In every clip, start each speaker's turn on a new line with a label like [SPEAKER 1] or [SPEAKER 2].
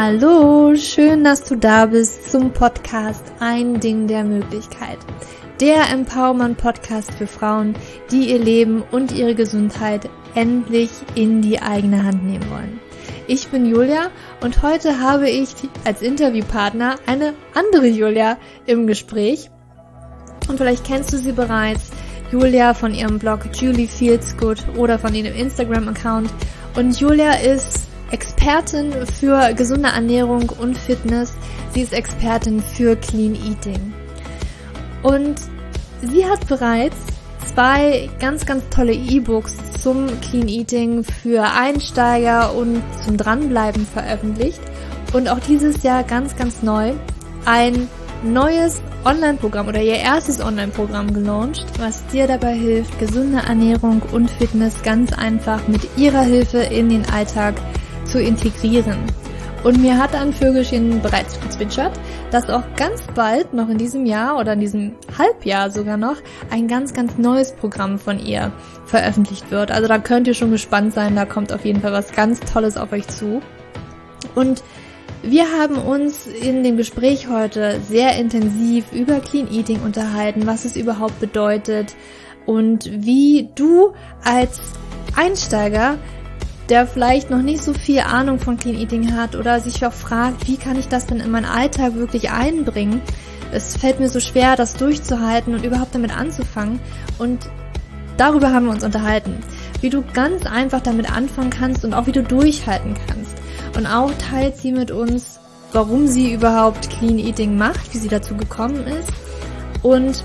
[SPEAKER 1] Hallo, schön, dass du da bist zum Podcast Ein Ding der Möglichkeit. Der Empowerment Podcast für Frauen, die ihr Leben und ihre Gesundheit endlich in die eigene Hand nehmen wollen. Ich bin Julia und heute habe ich als Interviewpartner eine andere Julia im Gespräch. Und vielleicht kennst du sie bereits, Julia von ihrem Blog Julie Feels Good oder von ihrem Instagram-Account. Und Julia ist Expertin für gesunde Ernährung und Fitness. Sie ist Expertin für Clean Eating. Und sie hat bereits zwei ganz, ganz tolle E-Books zum Clean Eating für Einsteiger und zum Dranbleiben veröffentlicht. Und auch dieses Jahr ganz, ganz neu ein neues Online-Programm oder ihr erstes Online-Programm gelauncht, was dir dabei hilft, gesunde Ernährung und Fitness ganz einfach mit ihrer Hilfe in den Alltag zu integrieren. Und mir hat ein Vögelchen bereits gezwitschert, dass auch ganz bald, noch in diesem Jahr oder in diesem Halbjahr sogar noch, ein ganz, ganz neues Programm von ihr veröffentlicht wird. Also da könnt ihr schon gespannt sein, da kommt auf jeden Fall was ganz Tolles auf euch zu. Und wir haben uns in dem Gespräch heute sehr intensiv über Clean Eating unterhalten, was es überhaupt bedeutet und wie du als Einsteiger der vielleicht noch nicht so viel Ahnung von Clean Eating hat oder sich auch fragt, wie kann ich das denn in meinen Alltag wirklich einbringen? Es fällt mir so schwer, das durchzuhalten und überhaupt damit anzufangen. Und darüber haben wir uns unterhalten. Wie du ganz einfach damit anfangen kannst und auch wie du durchhalten kannst. Und auch teilt sie mit uns, warum sie überhaupt Clean Eating macht, wie sie dazu gekommen ist und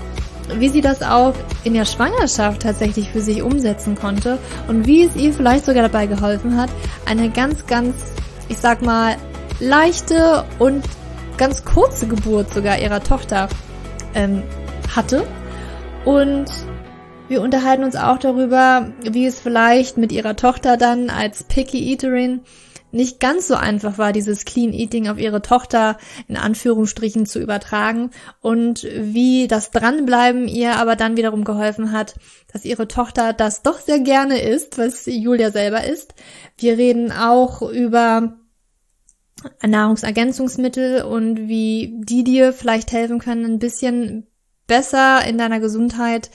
[SPEAKER 1] wie sie das auch in der Schwangerschaft tatsächlich für sich umsetzen konnte und wie es ihr vielleicht sogar dabei geholfen hat, eine ganz, ganz, ich sag mal, leichte und ganz kurze Geburt sogar ihrer Tochter ähm, hatte. Und wir unterhalten uns auch darüber, wie es vielleicht mit ihrer Tochter dann als Picky Eaterin nicht ganz so einfach war, dieses Clean Eating auf ihre Tochter in Anführungsstrichen zu übertragen und wie das Dranbleiben ihr aber dann wiederum geholfen hat, dass ihre Tochter das doch sehr gerne isst, was Julia selber isst. Wir reden auch über Nahrungsergänzungsmittel und wie die dir vielleicht helfen können, ein bisschen besser in deiner Gesundheit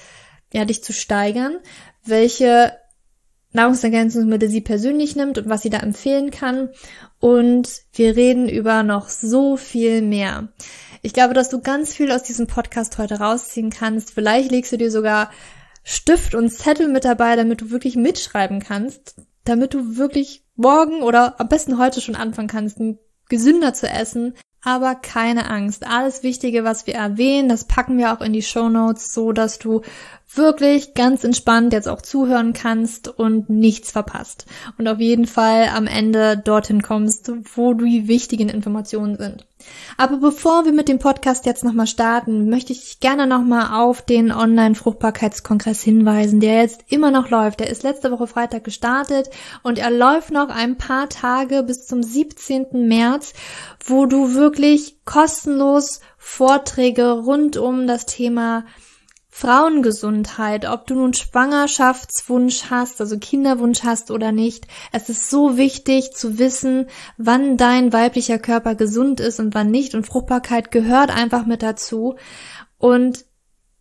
[SPEAKER 1] ja, dich zu steigern, welche Nahrungsergänzungsmittel sie persönlich nimmt und was sie da empfehlen kann. Und wir reden über noch so viel mehr. Ich glaube, dass du ganz viel aus diesem Podcast heute rausziehen kannst. Vielleicht legst du dir sogar Stift und Zettel mit dabei, damit du wirklich mitschreiben kannst, damit du wirklich morgen oder am besten heute schon anfangen kannst, gesünder zu essen. Aber keine Angst. Alles Wichtige, was wir erwähnen, das packen wir auch in die Show Notes, so dass du wirklich ganz entspannt jetzt auch zuhören kannst und nichts verpasst. Und auf jeden Fall am Ende dorthin kommst, wo die wichtigen Informationen sind. Aber bevor wir mit dem Podcast jetzt nochmal starten, möchte ich gerne nochmal auf den Online-Fruchtbarkeitskongress hinweisen, der jetzt immer noch läuft. Der ist letzte Woche Freitag gestartet und er läuft noch ein paar Tage bis zum 17. März, wo du wirklich kostenlos Vorträge rund um das Thema Frauengesundheit, ob du nun Schwangerschaftswunsch hast, also Kinderwunsch hast oder nicht. Es ist so wichtig zu wissen, wann dein weiblicher Körper gesund ist und wann nicht. Und Fruchtbarkeit gehört einfach mit dazu. Und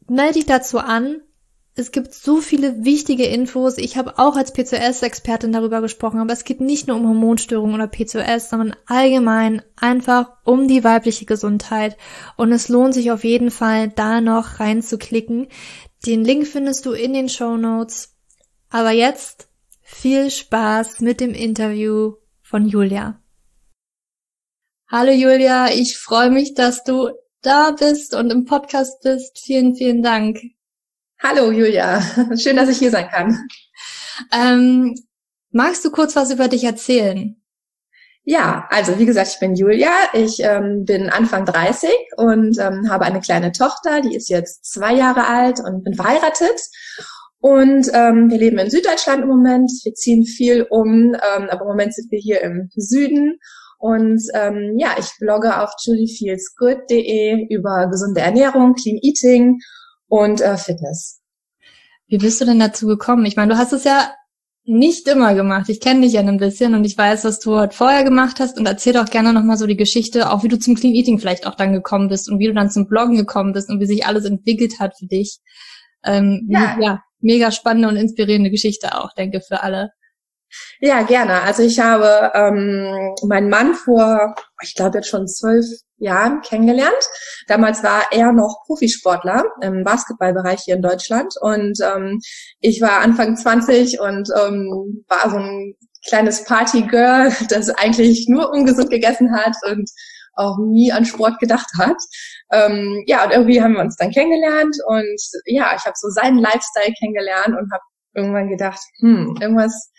[SPEAKER 1] melde dich dazu an. Es gibt so viele wichtige Infos. Ich habe auch als PCOS-Expertin darüber gesprochen, aber es geht nicht nur um Hormonstörungen oder PCOS, sondern allgemein einfach um die weibliche Gesundheit. Und es lohnt sich auf jeden Fall, da noch reinzuklicken. Den Link findest du in den Show Notes. Aber jetzt viel Spaß mit dem Interview von Julia. Hallo Julia, ich freue mich, dass du da bist und im Podcast bist. Vielen, vielen Dank.
[SPEAKER 2] Hallo Julia, schön, dass ich hier sein kann.
[SPEAKER 1] Ähm, magst du kurz was über dich erzählen?
[SPEAKER 2] Ja, also wie gesagt, ich bin Julia, ich ähm, bin Anfang 30 und ähm, habe eine kleine Tochter, die ist jetzt zwei Jahre alt und bin verheiratet. Und ähm, wir leben in Süddeutschland im Moment. Wir ziehen viel um, ähm, aber im Moment sind wir hier im Süden. Und ähm, ja, ich blogge auf juliefeelsgood.de über gesunde Ernährung, Clean Eating und äh, Fitness.
[SPEAKER 1] Wie bist du denn dazu gekommen? Ich meine, du hast es ja nicht immer gemacht. Ich kenne dich ja ein bisschen und ich weiß, was du heute vorher gemacht hast und erzähl doch gerne nochmal so die Geschichte, auch wie du zum Clean Eating vielleicht auch dann gekommen bist und wie du dann zum Bloggen gekommen bist und wie sich alles entwickelt hat für dich. Ähm, ja. ja, mega spannende und inspirierende Geschichte auch, denke für alle.
[SPEAKER 2] Ja, gerne. Also ich habe ähm, meinen Mann vor, ich glaube jetzt schon zwölf Jahren kennengelernt. Damals war er noch Profisportler im Basketballbereich hier in Deutschland und ähm, ich war Anfang 20 und ähm, war so ein kleines Partygirl, das eigentlich nur ungesund gegessen hat und auch nie an Sport gedacht hat. Ähm, ja, und irgendwie haben wir uns dann kennengelernt und ja, ich habe so seinen Lifestyle kennengelernt und habe irgendwann gedacht, hm, irgendwas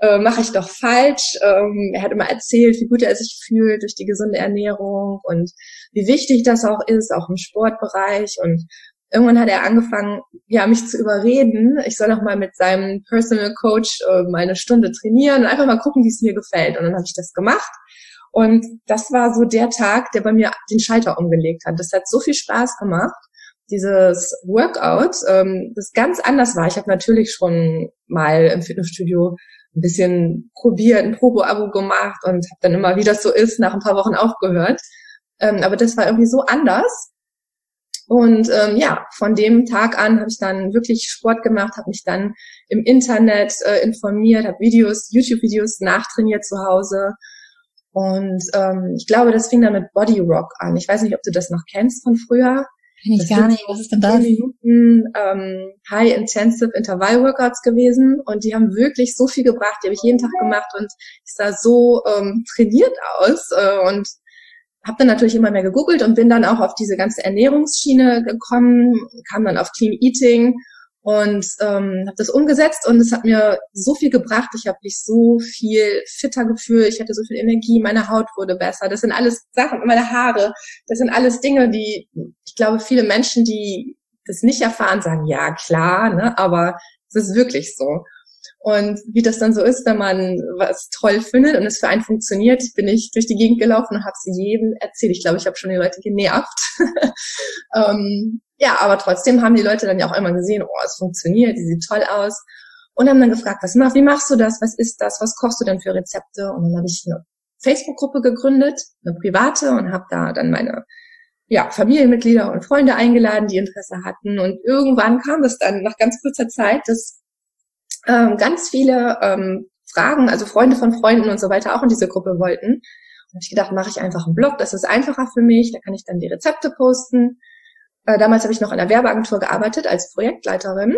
[SPEAKER 2] äh, mache ich doch falsch. Ähm, er hat immer erzählt, wie gut er sich fühlt durch die gesunde Ernährung und wie wichtig das auch ist, auch im Sportbereich. Und irgendwann hat er angefangen, ja, mich zu überreden. Ich soll noch mal mit seinem Personal Coach äh, mal eine Stunde trainieren und einfach mal gucken, wie es mir gefällt. Und dann habe ich das gemacht. Und das war so der Tag, der bei mir den Schalter umgelegt hat. Das hat so viel Spaß gemacht dieses Workout, ähm, das ganz anders war. Ich habe natürlich schon mal im Fitnessstudio ein bisschen probiert, ein Probo-Abo gemacht und habe dann immer, wie das so ist, nach ein paar Wochen aufgehört. Ähm, aber das war irgendwie so anders. Und ähm, ja, von dem Tag an habe ich dann wirklich Sport gemacht, habe mich dann im Internet äh, informiert, habe Videos, YouTube-Videos nachtrainiert zu Hause. Und ähm, ich glaube, das fing dann mit Body Rock an. Ich weiß nicht, ob du das noch kennst von früher.
[SPEAKER 1] Kenn ich gar nicht. Was ist denn das?
[SPEAKER 2] Minuten ähm, High Intensive Intervall Workouts gewesen und die haben wirklich so viel gebracht. Die habe ich jeden Tag gemacht und ich sah so ähm, trainiert aus äh, und habe dann natürlich immer mehr gegoogelt und bin dann auch auf diese ganze Ernährungsschiene gekommen, kam dann auf Clean Eating und ähm, habe das umgesetzt und es hat mir so viel gebracht. Ich habe mich so viel fitter gefühlt, ich hatte so viel Energie, meine Haut wurde besser. Das sind alles Sachen, meine Haare, das sind alles Dinge, die ich glaube, viele Menschen, die das nicht erfahren, sagen, ja klar, ne, aber es ist wirklich so. Und wie das dann so ist, wenn man was toll findet und es für einen funktioniert, bin ich durch die Gegend gelaufen und habe es jedem erzählt. Ich glaube, ich habe schon die Leute genervt. ähm, ja, aber trotzdem haben die Leute dann ja auch immer gesehen, oh, es funktioniert, die sieht toll aus. Und haben dann gefragt, was mach, wie machst du das? Was ist das? Was kochst du denn für Rezepte? Und dann habe ich eine Facebook-Gruppe gegründet, eine private, und habe da dann meine ja, Familienmitglieder und Freunde eingeladen, die Interesse hatten. Und irgendwann kam es dann nach ganz kurzer Zeit, dass ähm, ganz viele ähm, Fragen, also Freunde von Freunden und so weiter auch in diese Gruppe wollten. Und ich gedacht, mache ich einfach einen Blog, das ist einfacher für mich, da kann ich dann die Rezepte posten. Äh, damals habe ich noch in einer Werbeagentur gearbeitet als Projektleiterin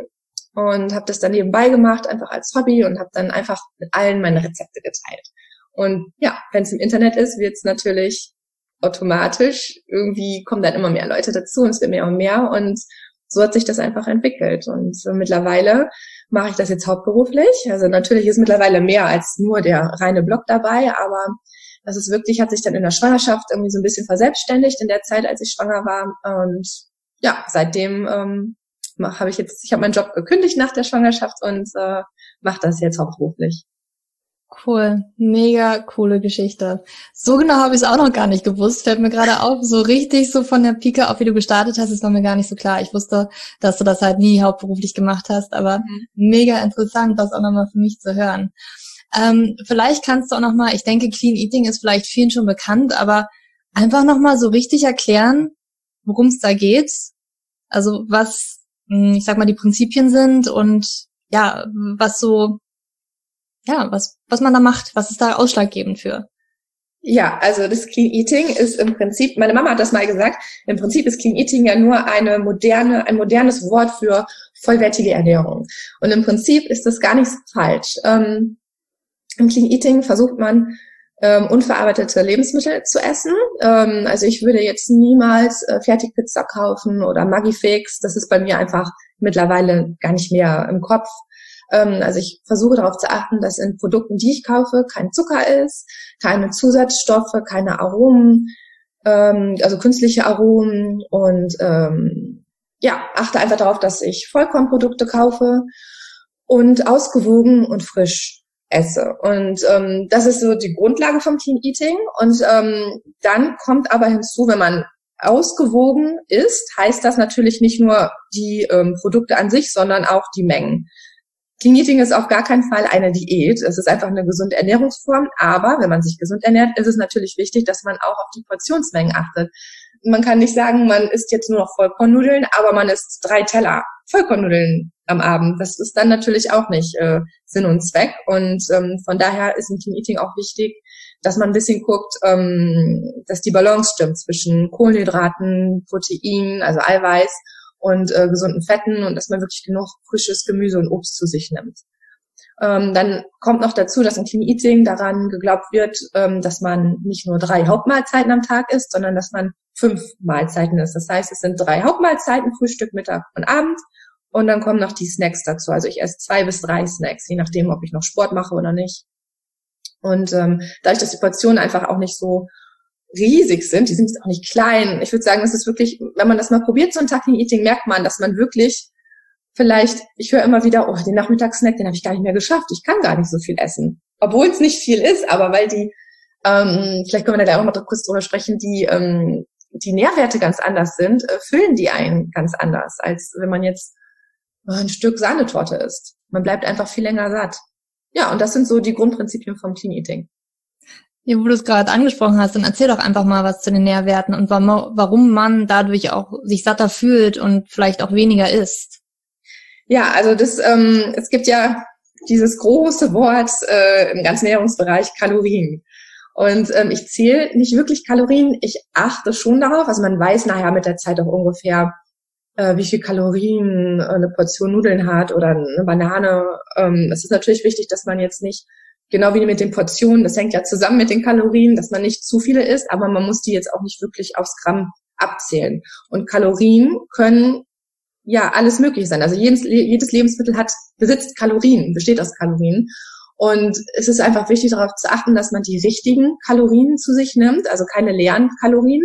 [SPEAKER 2] und habe das dann nebenbei gemacht, einfach als Hobby und habe dann einfach mit allen meine Rezepte geteilt. Und ja, wenn es im Internet ist, wird es natürlich automatisch, irgendwie kommen dann immer mehr Leute dazu und es wird mehr und mehr und so hat sich das einfach entwickelt. Und so mittlerweile mache ich das jetzt hauptberuflich. Also natürlich ist mittlerweile mehr als nur der reine Blog dabei, aber das ist wirklich, hat sich dann in der Schwangerschaft irgendwie so ein bisschen verselbstständigt in der Zeit, als ich schwanger war. Und ja, seitdem ähm, habe ich jetzt, ich habe meinen Job gekündigt nach der Schwangerschaft und äh, mache das jetzt hauptberuflich.
[SPEAKER 1] Cool, mega coole Geschichte. So genau habe ich es auch noch gar nicht gewusst. Fällt mir gerade auf, so richtig so von der Pike auf, wie du gestartet hast, ist noch mir gar nicht so klar. Ich wusste, dass du das halt nie hauptberuflich gemacht hast, aber mhm. mega interessant, das auch nochmal für mich zu hören. Ähm, vielleicht kannst du auch nochmal, ich denke, Clean Eating ist vielleicht vielen schon bekannt, aber einfach nochmal so richtig erklären, worum es da geht. Also was, hm, ich sag mal, die Prinzipien sind und ja, was so ja, was, was man da macht, was ist da ausschlaggebend für?
[SPEAKER 2] Ja, also das Clean Eating ist im Prinzip, meine Mama hat das mal gesagt, im Prinzip ist Clean Eating ja nur eine moderne, ein modernes Wort für vollwertige Ernährung. Und im Prinzip ist das gar nicht so falsch. Ähm, Im Clean Eating versucht man, ähm, unverarbeitete Lebensmittel zu essen. Ähm, also ich würde jetzt niemals äh, Fertigpizza kaufen oder Magifix. Das ist bei mir einfach mittlerweile gar nicht mehr im Kopf. Ähm, also ich versuche darauf zu achten, dass in Produkten, die ich kaufe, kein Zucker ist, keine Zusatzstoffe, keine Aromen, ähm, also künstliche Aromen und ähm, ja, achte einfach darauf, dass ich Vollkornprodukte kaufe und ausgewogen und frisch esse. Und ähm, das ist so die Grundlage vom Clean Eating. Und ähm, dann kommt aber hinzu, wenn man ausgewogen ist, heißt das natürlich nicht nur die ähm, Produkte an sich, sondern auch die Mengen. Clean Eating ist auf gar keinen Fall eine Diät. Es ist einfach eine gesunde Ernährungsform. Aber wenn man sich gesund ernährt, ist es natürlich wichtig, dass man auch auf die Portionsmengen achtet. Man kann nicht sagen, man isst jetzt nur noch Vollkornnudeln, aber man isst drei Teller Vollkornnudeln am Abend. Das ist dann natürlich auch nicht äh, Sinn und Zweck. Und ähm, von daher ist im Clean Eating auch wichtig, dass man ein bisschen guckt, ähm, dass die Balance stimmt zwischen Kohlenhydraten, Protein, also Eiweiß und äh, gesunden Fetten und dass man wirklich genug frisches Gemüse und Obst zu sich nimmt. Ähm, dann kommt noch dazu, dass im Clean Eating daran geglaubt wird, ähm, dass man nicht nur drei Hauptmahlzeiten am Tag isst, sondern dass man fünf Mahlzeiten isst. Das heißt, es sind drei Hauptmahlzeiten, Frühstück, Mittag und Abend. Und dann kommen noch die Snacks dazu. Also ich esse zwei bis drei Snacks, je nachdem, ob ich noch Sport mache oder nicht. Und ähm, dadurch, dass die Portionen einfach auch nicht so riesig sind, die sind auch nicht klein. Ich würde sagen, es ist wirklich, wenn man das mal probiert, so ein Tag Eating, merkt man, dass man wirklich vielleicht, ich höre immer wieder, oh, den Nachmittagssnack, den habe ich gar nicht mehr geschafft. Ich kann gar nicht so viel essen. Obwohl es nicht viel ist, aber weil die, ähm, vielleicht können wir da auch mal kurz drüber sprechen, die, ähm, die Nährwerte ganz anders sind, äh, füllen die einen ganz anders, als wenn man jetzt ein Stück Sahnetorte isst. Man bleibt einfach viel länger satt. Ja, und das sind so die Grundprinzipien vom Clean Eating.
[SPEAKER 1] Ja, wo du es gerade angesprochen hast, dann erzähl doch einfach mal was zu den Nährwerten und warum man dadurch auch sich satter fühlt und vielleicht auch weniger isst.
[SPEAKER 2] Ja, also das, ähm, es gibt ja dieses große Wort äh, im ganzen Ernährungsbereich Kalorien. Und ähm, ich zähle nicht wirklich Kalorien, ich achte schon darauf. Also man weiß nachher mit der Zeit auch ungefähr, äh, wie viel Kalorien eine Portion Nudeln hat oder eine Banane. Ähm, es ist natürlich wichtig, dass man jetzt nicht, genau wie mit den Portionen, das hängt ja zusammen mit den Kalorien, dass man nicht zu viele isst, aber man muss die jetzt auch nicht wirklich aufs Gramm abzählen. Und Kalorien können ja alles möglich sein. Also jedes, jedes Lebensmittel hat, besitzt Kalorien, besteht aus Kalorien. Und es ist einfach wichtig darauf zu achten, dass man die richtigen Kalorien zu sich nimmt, also keine leeren Kalorien,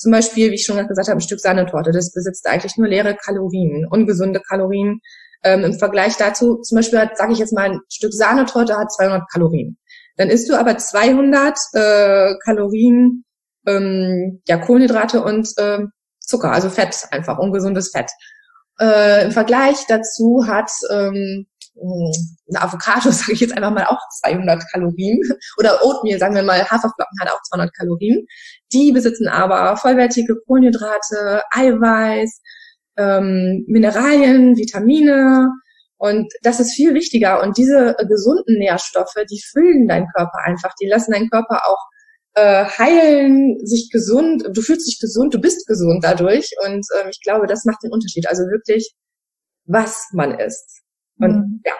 [SPEAKER 2] zum Beispiel, wie ich schon gesagt habe, ein Stück Sahnetorte, das besitzt eigentlich nur leere Kalorien, ungesunde Kalorien. Ähm, Im Vergleich dazu, zum Beispiel, sage ich jetzt mal, ein Stück Sahnetorte hat 200 Kalorien. Dann isst du aber 200 äh, Kalorien, ähm, ja, Kohlenhydrate und äh, Zucker, also Fett einfach, ungesundes Fett. Äh, Im Vergleich dazu hat ähm, eine Avocado, sage ich jetzt einfach mal, auch 200 Kalorien. Oder Oatmeal, sagen wir mal, Haferflocken hat auch 200 Kalorien. Die besitzen aber vollwertige Kohlenhydrate, Eiweiß, ähm, Mineralien, Vitamine. Und das ist viel wichtiger. Und diese gesunden Nährstoffe, die füllen deinen Körper einfach. Die lassen deinen Körper auch äh, heilen, sich gesund. Du fühlst dich gesund, du bist gesund dadurch. Und ähm, ich glaube, das macht den Unterschied. Also wirklich, was man isst. Und mhm. ja.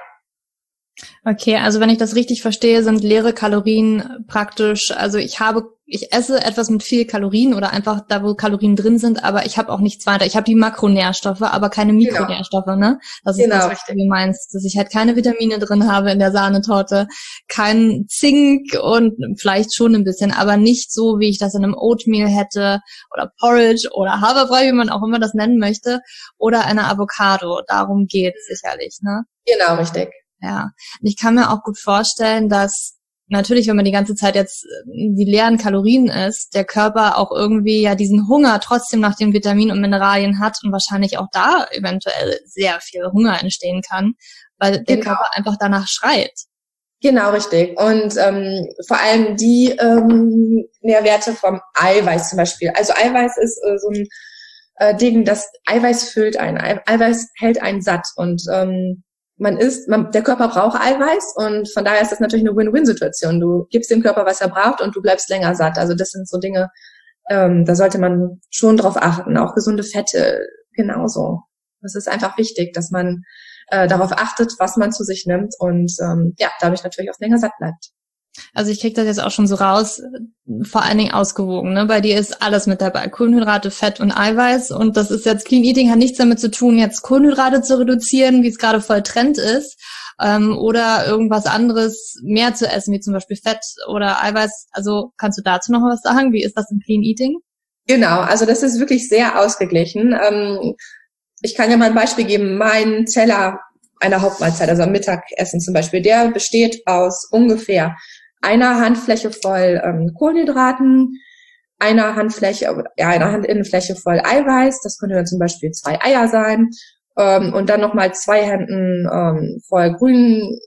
[SPEAKER 1] Okay, also wenn ich das richtig verstehe, sind leere Kalorien praktisch, also ich habe, ich esse etwas mit viel Kalorien oder einfach da, wo Kalorien drin sind, aber ich habe auch nichts weiter. Ich habe die Makronährstoffe, aber keine genau. Mikronährstoffe, genau. ne? Das ist genau, das, was du meinst, dass ich halt keine Vitamine drin habe in der Sahnetorte, kein Zink und vielleicht schon ein bisschen, aber nicht so, wie ich das in einem Oatmeal hätte oder Porridge oder Haferbrei, wie man auch immer das nennen möchte, oder eine Avocado. Darum geht's sicherlich, ne?
[SPEAKER 2] Genau, richtig.
[SPEAKER 1] Ja, und ich kann mir auch gut vorstellen, dass natürlich, wenn man die ganze Zeit jetzt äh, die leeren Kalorien isst, der Körper auch irgendwie ja diesen Hunger trotzdem nach den Vitaminen und Mineralien hat und wahrscheinlich auch da eventuell sehr viel Hunger entstehen kann, weil der genau. Körper einfach danach schreit.
[SPEAKER 2] Genau, richtig. Und ähm, vor allem die ähm, Nährwerte vom Eiweiß zum Beispiel. Also Eiweiß ist äh, so ein äh, Ding, das Eiweiß füllt einen. Eiweiß hält einen satt und ähm, man isst, man, der Körper braucht Eiweiß und von daher ist das natürlich eine Win-Win-Situation. Du gibst dem Körper, was er braucht und du bleibst länger satt. Also das sind so Dinge, ähm, da sollte man schon drauf achten. Auch gesunde Fette genauso. Das ist einfach wichtig, dass man äh, darauf achtet, was man zu sich nimmt und ähm, ja, dadurch natürlich auch länger satt bleibt.
[SPEAKER 1] Also ich krieg das jetzt auch schon so raus, vor allen Dingen ausgewogen. Ne? Bei dir ist alles mit dabei. Kohlenhydrate, Fett und Eiweiß. Und das ist jetzt Clean Eating, hat nichts damit zu tun, jetzt Kohlenhydrate zu reduzieren, wie es gerade voll Trend ist. Ähm, oder irgendwas anderes mehr zu essen, wie zum Beispiel Fett oder Eiweiß. Also kannst du dazu noch was sagen? Wie ist das im Clean Eating?
[SPEAKER 2] Genau, also das ist wirklich sehr ausgeglichen. Ähm, ich kann ja mal ein Beispiel geben. Mein Teller einer Hauptmahlzeit, also am Mittagessen zum Beispiel, der besteht aus ungefähr einer Handfläche voll ähm, Kohlenhydraten, einer Handfläche, ja, einer Handinnenfläche voll Eiweiß, das könnte dann zum Beispiel zwei Eier sein, ähm, und dann nochmal zwei Händen ähm, voll grün,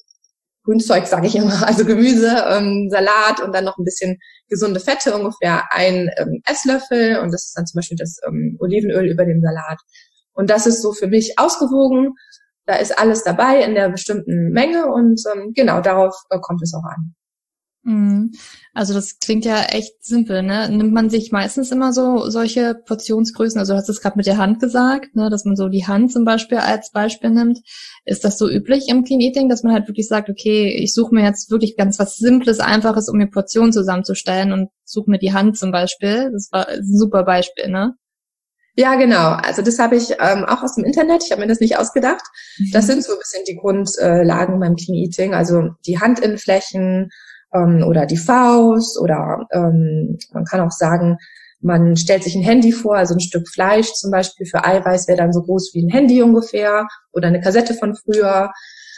[SPEAKER 2] Grünzeug, sage ich immer, also Gemüse, ähm, Salat und dann noch ein bisschen gesunde Fette, ungefähr ein ähm, Esslöffel und das ist dann zum Beispiel das ähm, Olivenöl über dem Salat. Und das ist so für mich ausgewogen. Da ist alles dabei in der bestimmten Menge und ähm, genau darauf äh, kommt es auch an.
[SPEAKER 1] Mhm. Also das klingt ja echt simpel, ne? Nimmt man sich meistens immer so solche Portionsgrößen, also du hast es gerade mit der Hand gesagt, ne, dass man so die Hand zum Beispiel als Beispiel nimmt. Ist das so üblich im Clean Eating, dass man halt wirklich sagt, okay, ich suche mir jetzt wirklich ganz was Simples, Einfaches, um mir Portionen zusammenzustellen und suche mir die Hand zum Beispiel. Das war ein super Beispiel, ne?
[SPEAKER 2] Ja, genau. Also das habe ich ähm, auch aus dem Internet. Ich habe mir das nicht ausgedacht. Mhm. Das sind so ein bisschen die Grundlagen beim Clean Eating. Also die Handinnenflächen, ähm, oder die Faust oder ähm, man kann auch sagen, man stellt sich ein Handy vor, also ein Stück Fleisch zum Beispiel für Eiweiß wäre dann so groß wie ein Handy ungefähr oder eine Kassette von früher.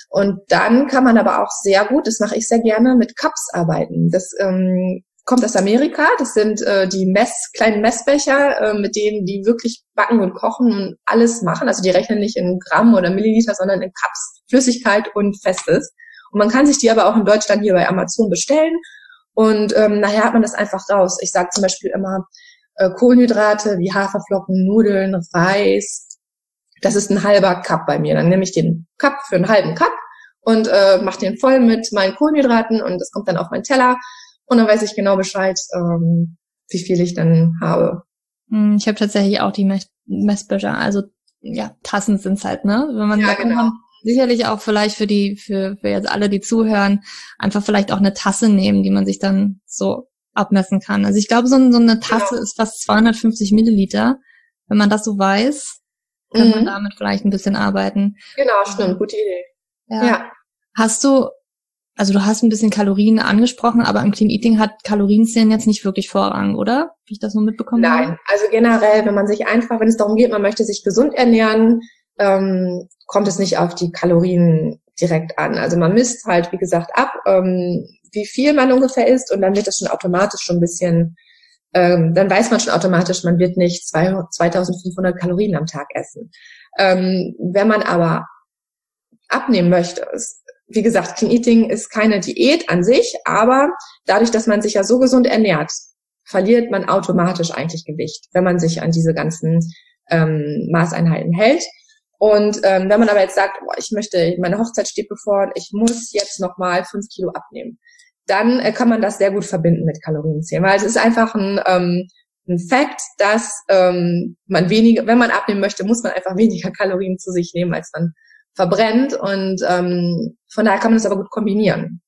[SPEAKER 2] Und dann kann man aber auch sehr gut, das mache ich sehr gerne, mit Cups arbeiten. Das ähm, kommt aus Amerika. Das sind äh, die Mess, kleinen Messbecher, äh, mit denen die wirklich backen und kochen und alles machen. Also die rechnen nicht in Gramm oder Milliliter, sondern in Cups, Flüssigkeit und Festes. Und man kann sich die aber auch in Deutschland hier bei Amazon bestellen. Und ähm, nachher hat man das einfach raus. Ich sage zum Beispiel immer äh, Kohlenhydrate wie Haferflocken, Nudeln, Reis. Das ist ein halber Cup bei mir. Dann nehme ich den Cup für einen halben Cup und äh, mache den voll mit meinen Kohlenhydraten und das kommt dann auf meinen Teller. Und dann weiß ich genau Bescheid, ähm, wie viel ich dann habe.
[SPEAKER 1] Hm, ich habe tatsächlich auch die Messbecher, also ja, Tassen sind's halt, ne? Wenn man, ja, genau. Sicherlich auch vielleicht für die, für, für jetzt alle, die zuhören, einfach vielleicht auch eine Tasse nehmen, die man sich dann so abmessen kann. Also ich glaube, so, so eine Tasse genau. ist fast 250 Milliliter. Wenn man das so weiß, kann mhm. man damit vielleicht ein bisschen arbeiten.
[SPEAKER 2] Genau, stimmt, gute Idee.
[SPEAKER 1] Ja. ja. Hast du, also du hast ein bisschen Kalorien angesprochen, aber im Clean Eating hat Kalorienzählen jetzt nicht wirklich Vorrang, oder? Wie ich das nur mitbekommen
[SPEAKER 2] Nein, habe? also generell, wenn man sich einfach, wenn es darum geht, man möchte sich gesund ernähren, ähm, kommt es nicht auf die Kalorien direkt an. Also man misst halt, wie gesagt, ab, ähm, wie viel man ungefähr isst und dann wird das schon automatisch schon ein bisschen, ähm, dann weiß man schon automatisch, man wird nicht zwei, 2500 Kalorien am Tag essen. Ähm, wenn man aber abnehmen möchte, ist, wie gesagt, Clean Eating ist keine Diät an sich, aber dadurch, dass man sich ja so gesund ernährt, verliert man automatisch eigentlich Gewicht, wenn man sich an diese ganzen ähm, Maßeinheiten hält. Und ähm, wenn man aber jetzt sagt, boah, ich möchte, meine Hochzeit steht bevor, ich muss jetzt nochmal fünf Kilo abnehmen, dann äh, kann man das sehr gut verbinden mit Kalorienzählen, weil es ist einfach ein, ähm, ein Fakt, dass ähm, man weniger, wenn man abnehmen möchte, muss man einfach weniger Kalorien zu sich nehmen, als man verbrennt. Und ähm, von daher kann man das aber gut kombinieren.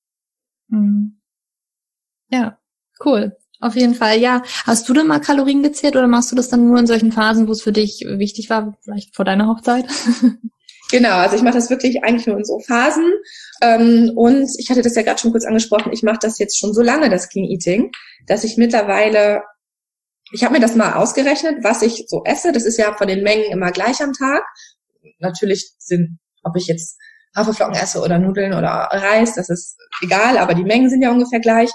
[SPEAKER 1] Mhm. Ja, cool. Auf jeden Fall, ja. Hast du denn mal Kalorien gezählt oder machst du das dann nur in solchen Phasen, wo es für dich wichtig war, vielleicht vor deiner Hochzeit?
[SPEAKER 2] Genau, also ich mache das wirklich eigentlich nur in so Phasen. Ähm, und ich hatte das ja gerade schon kurz angesprochen, ich mache das jetzt schon so lange, das Clean Eating, dass ich mittlerweile, ich habe mir das mal ausgerechnet, was ich so esse. Das ist ja von den Mengen immer gleich am Tag. Natürlich sind, ob ich jetzt Haferflocken esse oder Nudeln oder Reis, das ist egal, aber die Mengen sind ja ungefähr gleich.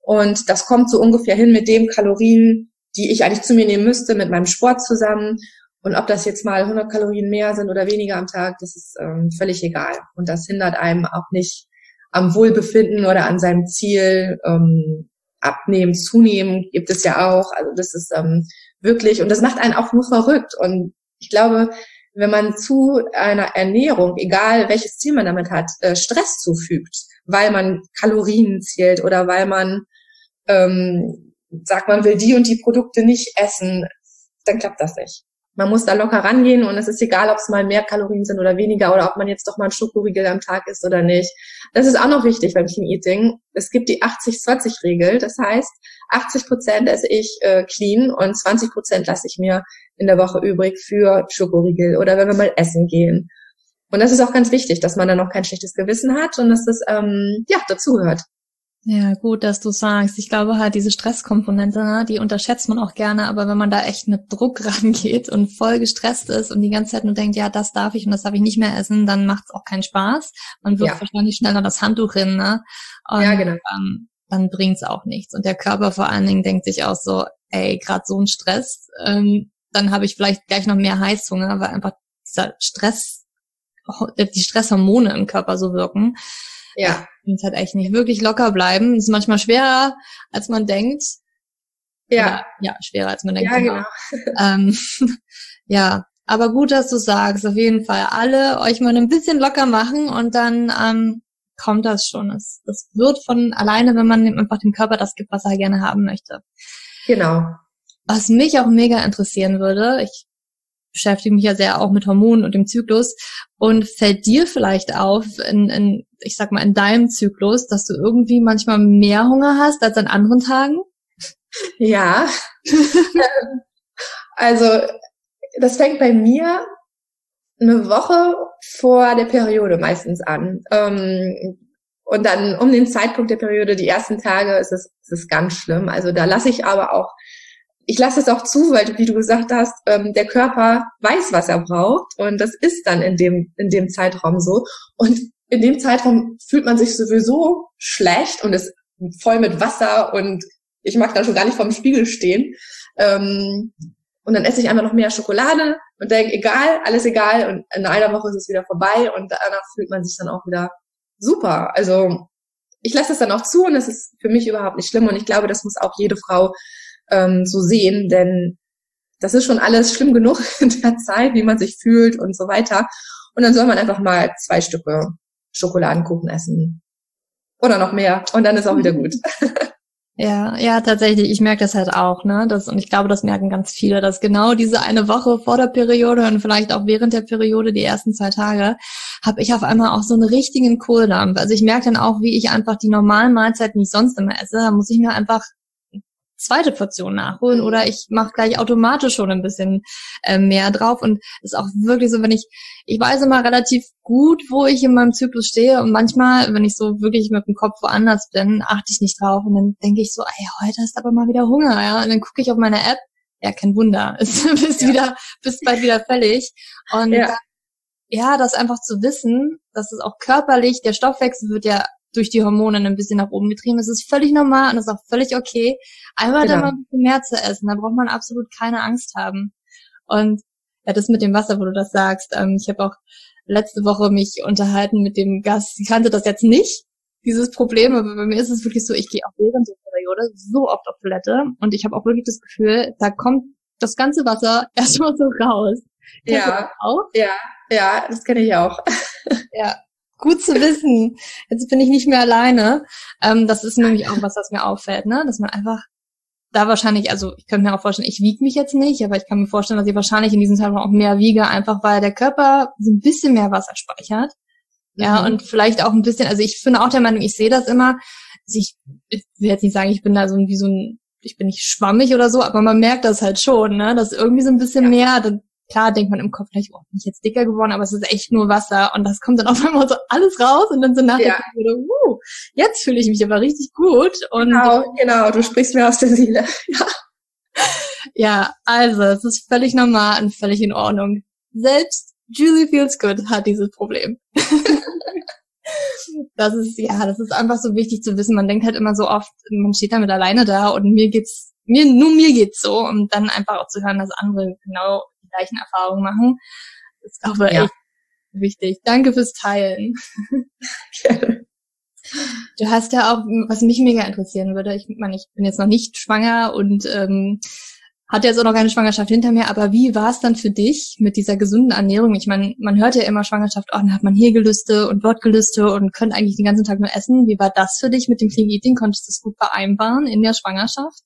[SPEAKER 2] Und das kommt so ungefähr hin mit dem Kalorien, die ich eigentlich zu mir nehmen müsste, mit meinem Sport zusammen. Und ob das jetzt mal 100 Kalorien mehr sind oder weniger am Tag, das ist ähm, völlig egal. Und das hindert einem auch nicht am Wohlbefinden oder an seinem Ziel. Ähm, abnehmen, zunehmen gibt es ja auch. Also das ist ähm, wirklich, und das macht einen auch nur verrückt. Und ich glaube, wenn man zu einer Ernährung, egal welches Ziel man damit hat, äh, Stress zufügt, weil man Kalorien zählt oder weil man ähm, sagt, man will die und die Produkte nicht essen, dann klappt das nicht. Man muss da locker rangehen und es ist egal, ob es mal mehr Kalorien sind oder weniger oder ob man jetzt doch mal ein Schokoriegel am Tag isst oder nicht. Das ist auch noch wichtig beim Clean Eating. Es gibt die 80-20-Regel. Das heißt, 80 Prozent esse ich äh, clean und 20 Prozent lasse ich mir in der Woche übrig für Schokoriegel oder wenn wir mal essen gehen. Und das ist auch ganz wichtig, dass man dann noch kein schlechtes Gewissen hat und dass das ähm, ja dazugehört.
[SPEAKER 1] Ja, gut, dass du sagst. Ich glaube halt, diese Stresskomponente, ne, die unterschätzt man auch gerne, aber wenn man da echt mit Druck rangeht und voll gestresst ist und die ganze Zeit nur denkt, ja, das darf ich und das darf ich nicht mehr essen, dann macht es auch keinen Spaß. Man wirft ja. wahrscheinlich schneller das Handtuch hin, ne? Und, ja, genau. Ähm, dann bringt's auch nichts. Und der Körper vor allen Dingen denkt sich auch so, ey, gerade so ein Stress, ähm, dann habe ich vielleicht gleich noch mehr Heißhunger, weil einfach dieser Stress, die Stresshormone im Körper so wirken.
[SPEAKER 2] Ja.
[SPEAKER 1] Und halt echt nicht wirklich locker bleiben. ist manchmal schwerer, als man denkt.
[SPEAKER 2] Ja.
[SPEAKER 1] Oder, ja, schwerer als man denkt.
[SPEAKER 2] Ja, genau.
[SPEAKER 1] Ähm, ja, aber gut, dass du sagst, auf jeden Fall alle euch mal ein bisschen locker machen und dann ähm, kommt das schon. Es, das wird von alleine, wenn man einfach dem Körper das gibt, was er gerne haben möchte.
[SPEAKER 2] Genau.
[SPEAKER 1] Was mich auch mega interessieren würde, ich beschäftige mich ja sehr auch mit Hormonen und dem Zyklus und fällt dir vielleicht auf, in, in, ich sag mal, in deinem Zyklus, dass du irgendwie manchmal mehr Hunger hast als an anderen Tagen?
[SPEAKER 2] Ja. also, das fängt bei mir eine Woche vor der Periode meistens an. Ähm, und dann um den Zeitpunkt der Periode, die ersten Tage, ist es, ist es ganz schlimm. Also da lasse ich aber auch, ich lasse es auch zu, weil, wie du gesagt hast, ähm, der Körper weiß, was er braucht. Und das ist dann in dem, in dem Zeitraum so. Und in dem Zeitraum fühlt man sich sowieso schlecht und ist voll mit Wasser und ich mag dann schon gar nicht vorm Spiegel stehen. Ähm, und dann esse ich einfach noch mehr Schokolade und denke, egal, alles egal. Und in einer Woche ist es wieder vorbei und danach fühlt man sich dann auch wieder super. Also ich lasse es dann auch zu und es ist für mich überhaupt nicht schlimm. Und ich glaube, das muss auch jede Frau ähm, so sehen, denn das ist schon alles schlimm genug in der Zeit, wie man sich fühlt und so weiter. Und dann soll man einfach mal zwei Stücke Schokoladenkuchen essen. Oder noch mehr. Und dann ist auch wieder gut.
[SPEAKER 1] Ja, ja, tatsächlich. Ich merke das halt auch, ne? Das, und ich glaube, das merken ganz viele, dass genau diese eine Woche vor der Periode und vielleicht auch während der Periode, die ersten zwei Tage, habe ich auf einmal auch so einen richtigen Kohldampf. Also ich merke dann auch, wie ich einfach die normalen Mahlzeiten, ich sonst immer esse, da muss ich mir einfach zweite Portion nachholen oder ich mache gleich automatisch schon ein bisschen äh, mehr drauf. Und ist auch wirklich so, wenn ich, ich weiß immer relativ gut, wo ich in meinem Zyklus stehe. Und manchmal, wenn ich so wirklich mit dem Kopf woanders bin, achte ich nicht drauf. Und dann denke ich so, ey, heute hast du aber mal wieder Hunger, ja, und dann gucke ich auf meine App, ja, kein Wunder, es bist ja. wieder, bist bald wieder fällig. Und ja. ja, das einfach zu wissen, dass es auch körperlich, der Stoffwechsel wird ja durch die Hormone ein bisschen nach oben getrieben. Es ist völlig normal und es ist auch völlig okay, einmal genau. dann mal ein bisschen mehr zu essen. Da braucht man absolut keine Angst haben. Und ja, das mit dem Wasser, wo du das sagst. Ähm, ich habe auch letzte Woche mich unterhalten mit dem Gast. Sie kannte das jetzt nicht, dieses Problem, aber bei mir ist es wirklich so, ich gehe auch während der Periode so oft auf Toilette und ich habe auch wirklich das Gefühl, da kommt das ganze Wasser erstmal so raus.
[SPEAKER 2] Ja, ja, ja, das kenne ich auch.
[SPEAKER 1] Ja, Gut zu wissen. Jetzt bin ich nicht mehr alleine. Ähm, das ist nämlich auch was, was mir auffällt, ne? Dass man einfach da wahrscheinlich, also ich könnte mir auch vorstellen, ich wiege mich jetzt nicht, aber ich kann mir vorstellen, dass ich wahrscheinlich in diesem Zeitraum auch mehr wiege, einfach weil der Körper so ein bisschen mehr Wasser speichert. Ja, mhm. und vielleicht auch ein bisschen, also ich finde auch der Meinung, ich sehe das immer. Also ich, ich will jetzt nicht sagen, ich bin da so wie so ein, ich bin nicht schwammig oder so, aber man merkt das halt schon, ne, dass irgendwie so ein bisschen ja. mehr, dann klar denkt man im Kopf gleich, oh, bin ich jetzt dicker geworden, aber es ist echt nur Wasser und das kommt dann auf einmal so alles raus und dann so nachher ja. wieder, uh, jetzt fühle ich mich aber richtig gut. Und
[SPEAKER 2] genau, genau, du sprichst mir aus der Seele. Ja.
[SPEAKER 1] ja, also es ist völlig normal und völlig in Ordnung. Selbst Julie Feels Good hat dieses Problem. das ist, ja, das ist einfach so wichtig zu wissen. Man denkt halt immer so oft, man steht damit alleine da und mir geht's, mir, nur mir geht's so und dann einfach auch zu hören, dass andere genau gleichen Erfahrungen machen. Das ist auch ja. echt wichtig. Danke fürs Teilen. Du hast ja auch, was mich mega interessieren würde, ich meine, ich bin jetzt noch nicht schwanger und ähm, hatte jetzt auch noch keine Schwangerschaft hinter mir, aber wie war es dann für dich mit dieser gesunden Ernährung? Ich meine, man hört ja immer Schwangerschaft, oh, dann hat man hier Gelüste und dort Gelüste und könnte eigentlich den ganzen Tag nur essen. Wie war das für dich mit dem Clean Eating? Konntest du das gut vereinbaren in der Schwangerschaft?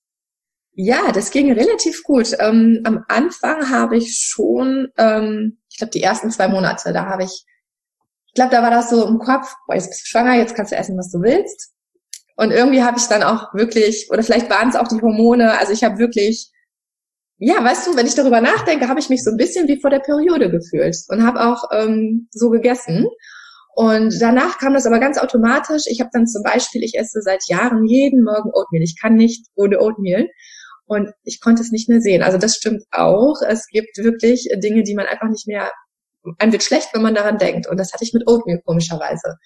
[SPEAKER 2] Ja, das ging relativ gut. Ähm, am Anfang habe ich schon, ähm, ich glaube, die ersten zwei Monate, da habe ich, ich glaube, da war das so im Kopf, boah, jetzt bist du schwanger, jetzt kannst du essen, was du willst. Und irgendwie habe ich dann auch wirklich, oder vielleicht waren es auch die Hormone, also ich habe wirklich, ja, weißt du, wenn ich darüber nachdenke, habe ich mich so ein bisschen wie vor der Periode gefühlt und habe auch ähm, so gegessen. Und danach kam das aber ganz automatisch. Ich habe dann zum Beispiel, ich esse seit Jahren jeden Morgen Oatmeal. Ich kann nicht ohne Oatmeal und ich konnte es nicht mehr sehen. Also das stimmt auch. Es gibt wirklich Dinge, die man einfach nicht mehr, einem wird schlecht, wenn man daran denkt. Und das hatte ich mit Oatmeal komischerweise.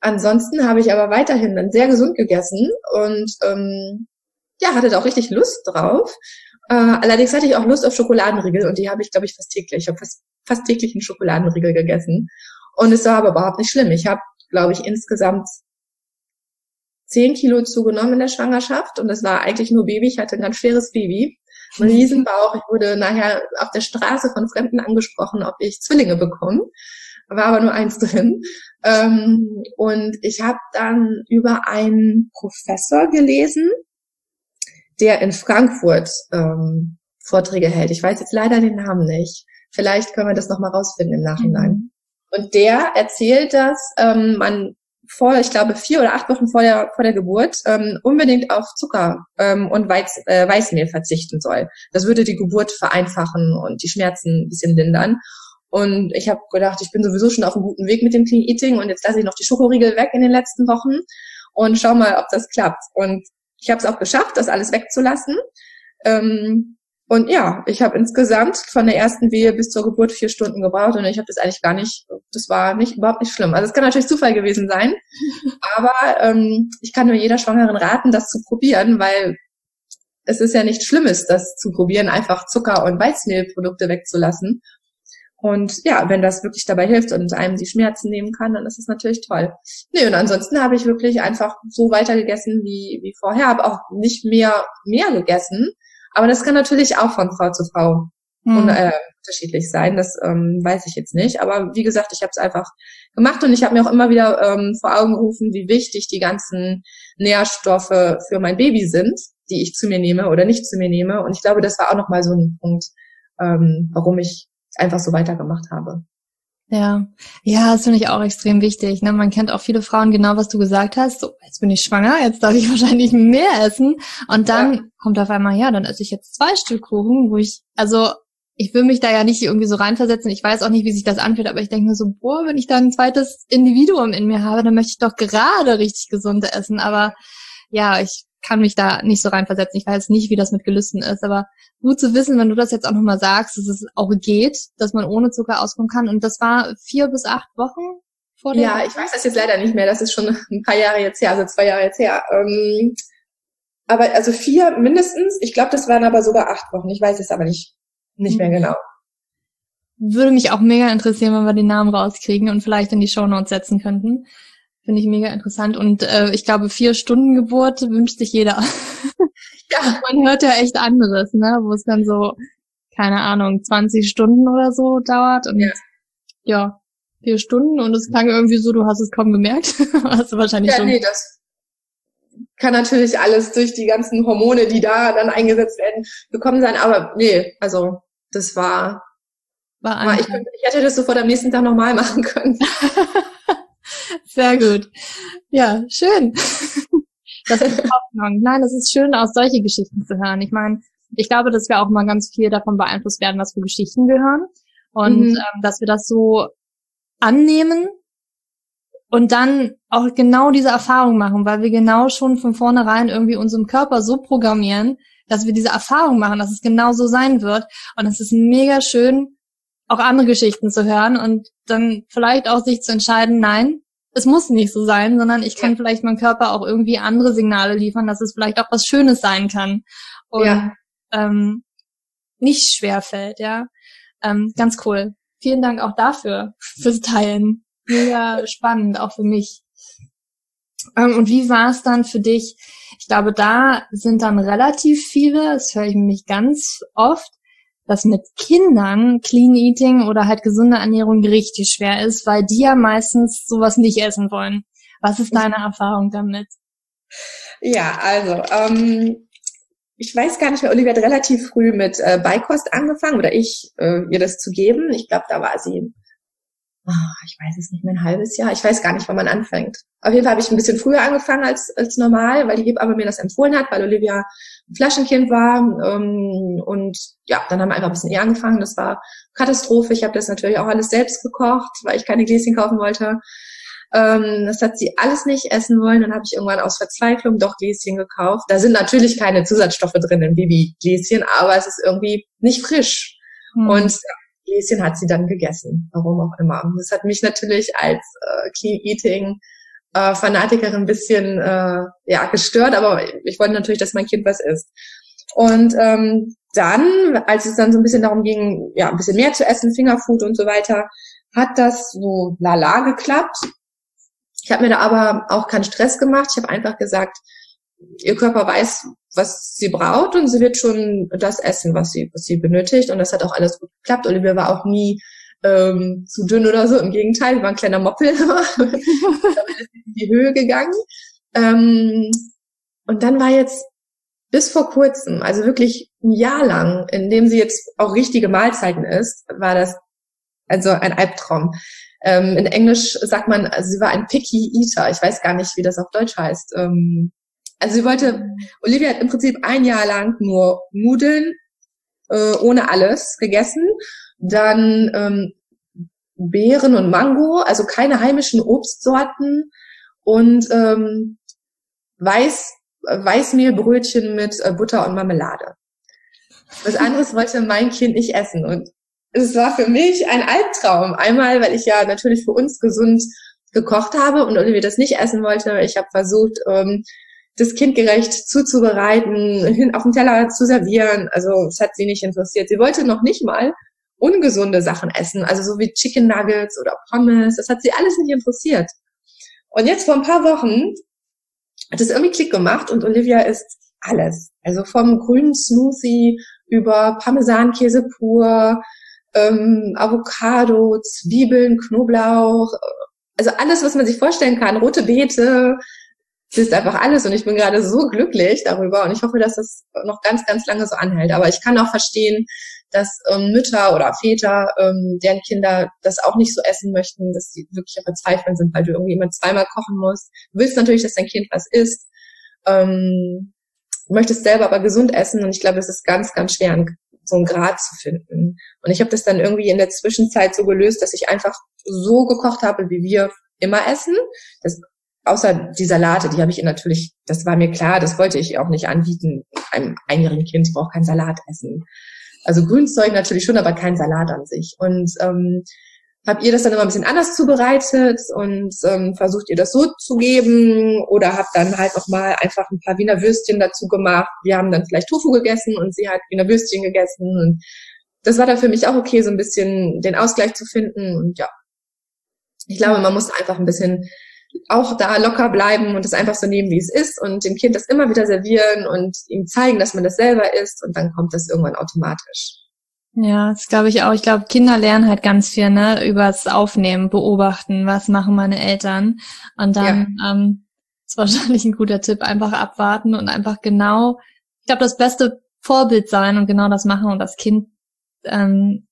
[SPEAKER 2] Ansonsten habe ich aber weiterhin dann sehr gesund gegessen und ähm, ja, hatte da auch richtig Lust drauf. Äh, allerdings hatte ich auch Lust auf Schokoladenriegel und die habe ich, glaube ich, fast täglich. Ich habe fast, fast täglich einen Schokoladenriegel gegessen. Und es war aber überhaupt nicht schlimm. Ich habe, glaube ich, insgesamt zehn Kilo zugenommen in der Schwangerschaft und das war eigentlich nur Baby. Ich hatte ein ganz schweres Baby, einen riesen Bauch. Ich wurde nachher auf der Straße von Fremden angesprochen, ob ich Zwillinge bekomme. War aber nur eins drin. Ähm, und ich habe dann über einen Professor gelesen, der in Frankfurt ähm, Vorträge hält. Ich weiß jetzt leider den Namen nicht. Vielleicht können wir das nochmal rausfinden im Nachhinein. Mhm. Und der erzählt, dass ähm, man vor, ich glaube, vier oder acht Wochen vor der, vor der Geburt ähm, unbedingt auf Zucker ähm, und Weiz, äh, Weißmehl verzichten soll. Das würde die Geburt vereinfachen und die Schmerzen ein bisschen lindern. Und ich habe gedacht, ich bin sowieso schon auf einem guten Weg mit dem Clean Eating und jetzt lasse ich noch die Schokoriegel weg in den letzten Wochen und schau mal, ob das klappt. Und ich habe es auch geschafft, das alles wegzulassen. Ähm, und ja, ich habe insgesamt von der ersten Wehe bis zur Geburt vier Stunden gebraucht und ich habe das eigentlich gar nicht, das war nicht überhaupt nicht schlimm. Also es kann natürlich Zufall gewesen sein, aber ähm, ich kann nur jeder Schwangeren raten, das zu probieren, weil es ist ja nichts Schlimmes, das zu probieren, einfach Zucker und Weißmehlprodukte wegzulassen. Und ja, wenn das wirklich dabei hilft und einem die Schmerzen nehmen kann, dann ist es natürlich toll. Nee, und ansonsten habe ich wirklich einfach so weiter gegessen wie, wie vorher, habe auch nicht mehr, mehr gegessen, aber das kann natürlich auch von Frau zu Frau mhm. äh, unterschiedlich sein. Das ähm, weiß ich jetzt nicht. Aber wie gesagt, ich habe es einfach gemacht und ich habe mir auch immer wieder ähm, vor Augen gerufen, wie wichtig die ganzen Nährstoffe für mein Baby sind, die ich zu mir nehme oder nicht zu mir nehme. Und ich glaube, das war auch nochmal so ein Punkt, ähm, warum ich einfach so weitergemacht habe.
[SPEAKER 1] Ja, ja, das finde ich auch extrem wichtig. Ne? Man kennt auch viele Frauen, genau was du gesagt hast. So, jetzt bin ich schwanger, jetzt darf ich wahrscheinlich mehr essen. Und dann ja. kommt auf einmal, ja, dann esse ich jetzt zwei Stück Kuchen, wo ich, also ich will mich da ja nicht irgendwie so reinversetzen. Ich weiß auch nicht, wie sich das anfühlt, aber ich denke mir so, boah, wenn ich da ein zweites Individuum in mir habe, dann möchte ich doch gerade richtig gesund essen. Aber ja, ich kann mich da nicht so reinversetzen. Ich weiß nicht, wie das mit Gelüsten ist, aber gut zu wissen, wenn du das jetzt auch nochmal sagst, dass es auch geht, dass man ohne Zucker auskommen kann. Und das war vier bis acht Wochen
[SPEAKER 2] vor der Ja, ich weiß das jetzt leider nicht mehr. Das ist schon ein paar Jahre jetzt her, also zwei Jahre jetzt her. Ähm, aber also vier mindestens. Ich glaube, das waren aber sogar acht Wochen. Ich weiß es aber nicht, nicht mehr mhm. genau.
[SPEAKER 1] Würde mich auch mega interessieren, wenn wir den Namen rauskriegen und vielleicht in die Show Notes setzen könnten. Finde ich mega interessant. Und äh, ich glaube, vier Stunden Geburt wünscht sich jeder. ja. Man hört ja echt anderes, ne? Wo es dann so, keine Ahnung, 20 Stunden oder so dauert. Und ja, ja vier Stunden und es klang irgendwie so, du hast es kaum gemerkt. hast du wahrscheinlich
[SPEAKER 2] ja,
[SPEAKER 1] schon.
[SPEAKER 2] Nee, das kann natürlich alles durch die ganzen Hormone, die da dann eingesetzt werden, bekommen sein. Aber nee, also das war, war, war ich, ich hätte das sofort am nächsten Tag nochmal machen können.
[SPEAKER 1] Sehr gut. Ja, schön. Das ist Hoffnung. Nein, es ist schön, aus solche Geschichten zu hören. Ich meine, ich glaube, dass wir auch mal ganz viel davon beeinflusst werden, was für Geschichten wir hören. Und mhm. ähm, dass wir das so annehmen und dann auch genau diese Erfahrung machen, weil wir genau schon von vornherein irgendwie unseren Körper so programmieren, dass wir diese Erfahrung machen, dass es genau so sein wird. Und es ist mega schön, auch andere Geschichten zu hören und dann vielleicht auch sich zu entscheiden, nein, es muss nicht so sein, sondern ich kann vielleicht meinem Körper auch irgendwie andere Signale liefern, dass es vielleicht auch was Schönes sein kann und ja. ähm, nicht schwer fällt, ja. Ähm, ganz cool. Vielen Dank auch dafür, fürs Teilen. Mega spannend, auch für mich. Ähm, und wie war es dann für dich? Ich glaube, da sind dann relativ viele, das höre ich nämlich ganz oft, dass mit Kindern Clean Eating oder halt gesunde Ernährung richtig schwer ist, weil die ja meistens sowas nicht essen wollen. Was ist deine Erfahrung damit?
[SPEAKER 2] Ja, also ähm, ich weiß gar nicht mehr, Olivia hat relativ früh mit äh, Beikost angefangen oder ich äh, ihr das zu geben. Ich glaube, da war sie ich weiß es nicht mehr, ein halbes Jahr. Ich weiß gar nicht, wann man anfängt. Auf jeden Fall habe ich ein bisschen früher angefangen als, als normal, weil die Hebamme mir das empfohlen hat, weil Olivia ein Flaschenkind war. Ähm, und ja, dann haben wir einfach ein bisschen eher angefangen. Das war Katastrophe. Ich habe das natürlich auch alles selbst gekocht, weil ich keine Gläschen kaufen wollte. Ähm, das hat sie alles nicht essen wollen. Dann habe ich irgendwann aus Verzweiflung doch Gläschen gekauft. Da sind natürlich keine Zusatzstoffe drin im Babygläschen, aber es ist irgendwie nicht frisch. Hm. Und Gläschen hat sie dann gegessen, warum auch immer. Das hat mich natürlich als äh, Clean Eating äh, Fanatikerin ein bisschen äh, ja gestört, aber ich wollte natürlich, dass mein Kind was isst. Und ähm, dann, als es dann so ein bisschen darum ging, ja, ein bisschen mehr zu essen, Fingerfood und so weiter, hat das so lala geklappt. Ich habe mir da aber auch keinen Stress gemacht. Ich habe einfach gesagt, ihr Körper weiß, was sie braucht und sie wird schon das essen, was sie, was sie benötigt. Und das hat auch alles gut geklappt. Olivia war auch nie ähm, zu dünn oder so. Im Gegenteil, war ein kleiner Moppel. in die Höhe gegangen. Ähm, und dann war jetzt bis vor kurzem, also wirklich ein Jahr lang, in dem sie jetzt auch richtige Mahlzeiten isst, war das also ein Albtraum. Ähm, in Englisch sagt man, also sie war ein Picky Eater. Ich weiß gar nicht, wie das auf Deutsch heißt. Ähm, also sie wollte, Olivia hat im Prinzip ein Jahr lang nur Nudeln äh, ohne alles gegessen, dann ähm, Beeren und Mango, also keine heimischen Obstsorten und ähm, Weiß, Weißmehlbrötchen mit äh, Butter und Marmelade. Was anderes wollte mein Kind nicht essen und es war für mich ein Albtraum. Einmal, weil ich ja natürlich für uns gesund gekocht habe und Olivia das nicht essen wollte. Ich habe versucht, ähm, das kindgerecht zuzubereiten, auf den Teller zu servieren. Also es hat sie nicht interessiert. Sie wollte noch nicht mal ungesunde Sachen essen, also so wie Chicken Nuggets oder Pommes. Das hat sie alles nicht interessiert. Und jetzt vor ein paar Wochen hat es irgendwie Klick gemacht und Olivia isst alles. Also vom grünen Smoothie über Parmesankäse pur, ähm, Avocado, Zwiebeln, Knoblauch, also alles, was man sich vorstellen kann, rote Beete, ist einfach alles und ich bin gerade so glücklich darüber und ich hoffe, dass das noch ganz, ganz lange so anhält. Aber ich kann auch verstehen, dass ähm, Mütter oder Väter, ähm, deren Kinder das auch nicht so essen möchten, dass sie wirklich verzweifeln sind, weil du irgendwie immer zweimal kochen musst. Du willst natürlich, dass dein Kind was isst, ähm, möchtest selber aber gesund essen und ich glaube, es ist ganz, ganz schwer, so einen Grad zu finden. Und ich habe das dann irgendwie in der Zwischenzeit so gelöst, dass ich einfach so gekocht habe, wie wir immer essen. Das außer die Salate, die habe ich natürlich, das war mir klar, das wollte ich auch nicht anbieten. Einem einjährigen Kind braucht kein Salat essen. Also Grünzeug natürlich schon, aber kein Salat an sich. Und ähm, habt ihr das dann immer ein bisschen anders zubereitet und ähm, versucht ihr das so zu geben oder habt dann halt noch mal einfach ein paar Wiener Würstchen dazu gemacht. Wir haben dann vielleicht Tofu gegessen und sie hat Wiener Würstchen gegessen und das war dann für mich auch okay, so ein bisschen den Ausgleich zu finden und ja. Ich glaube, man muss einfach ein bisschen auch da locker bleiben und es einfach so nehmen, wie es ist und dem Kind das immer wieder servieren und ihm zeigen, dass man das selber ist und dann kommt das irgendwann automatisch.
[SPEAKER 1] Ja, das glaube ich auch. Ich glaube, Kinder lernen halt ganz viel, ne, übers Aufnehmen, beobachten, was machen meine Eltern. Und dann ja. ähm, ist wahrscheinlich ein guter Tipp, einfach abwarten und einfach genau, ich glaube, das beste Vorbild sein und genau das machen und das Kind, ähm,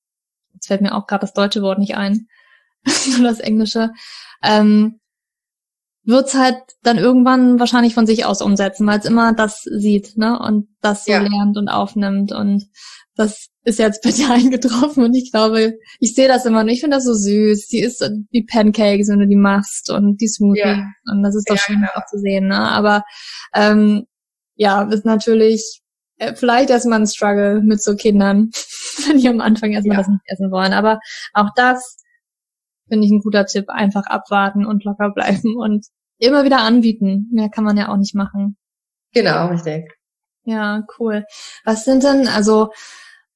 [SPEAKER 1] jetzt fällt mir auch gerade das deutsche Wort nicht ein, nur das englische, ähm, wird's halt dann irgendwann wahrscheinlich von sich aus umsetzen, weil es immer das sieht, ne? Und das so ja. lernt und aufnimmt. Und das ist jetzt bei dir eingetroffen und ich glaube, ich sehe das immer und ich finde das so süß. Die ist die Pancakes, wenn du die machst und die Smoothies. Ja. Und das ist doch ja, schön genau. auch zu sehen, ne? Aber ähm, ja, ist natürlich äh, vielleicht erstmal ein Struggle mit so Kindern, wenn die am Anfang erstmal ja. das nicht essen wollen. Aber auch das finde ich ein guter Tipp. Einfach abwarten und locker bleiben und immer wieder anbieten. Mehr kann man ja auch nicht machen.
[SPEAKER 2] Genau, richtig.
[SPEAKER 1] Ja, cool. Was sind denn, also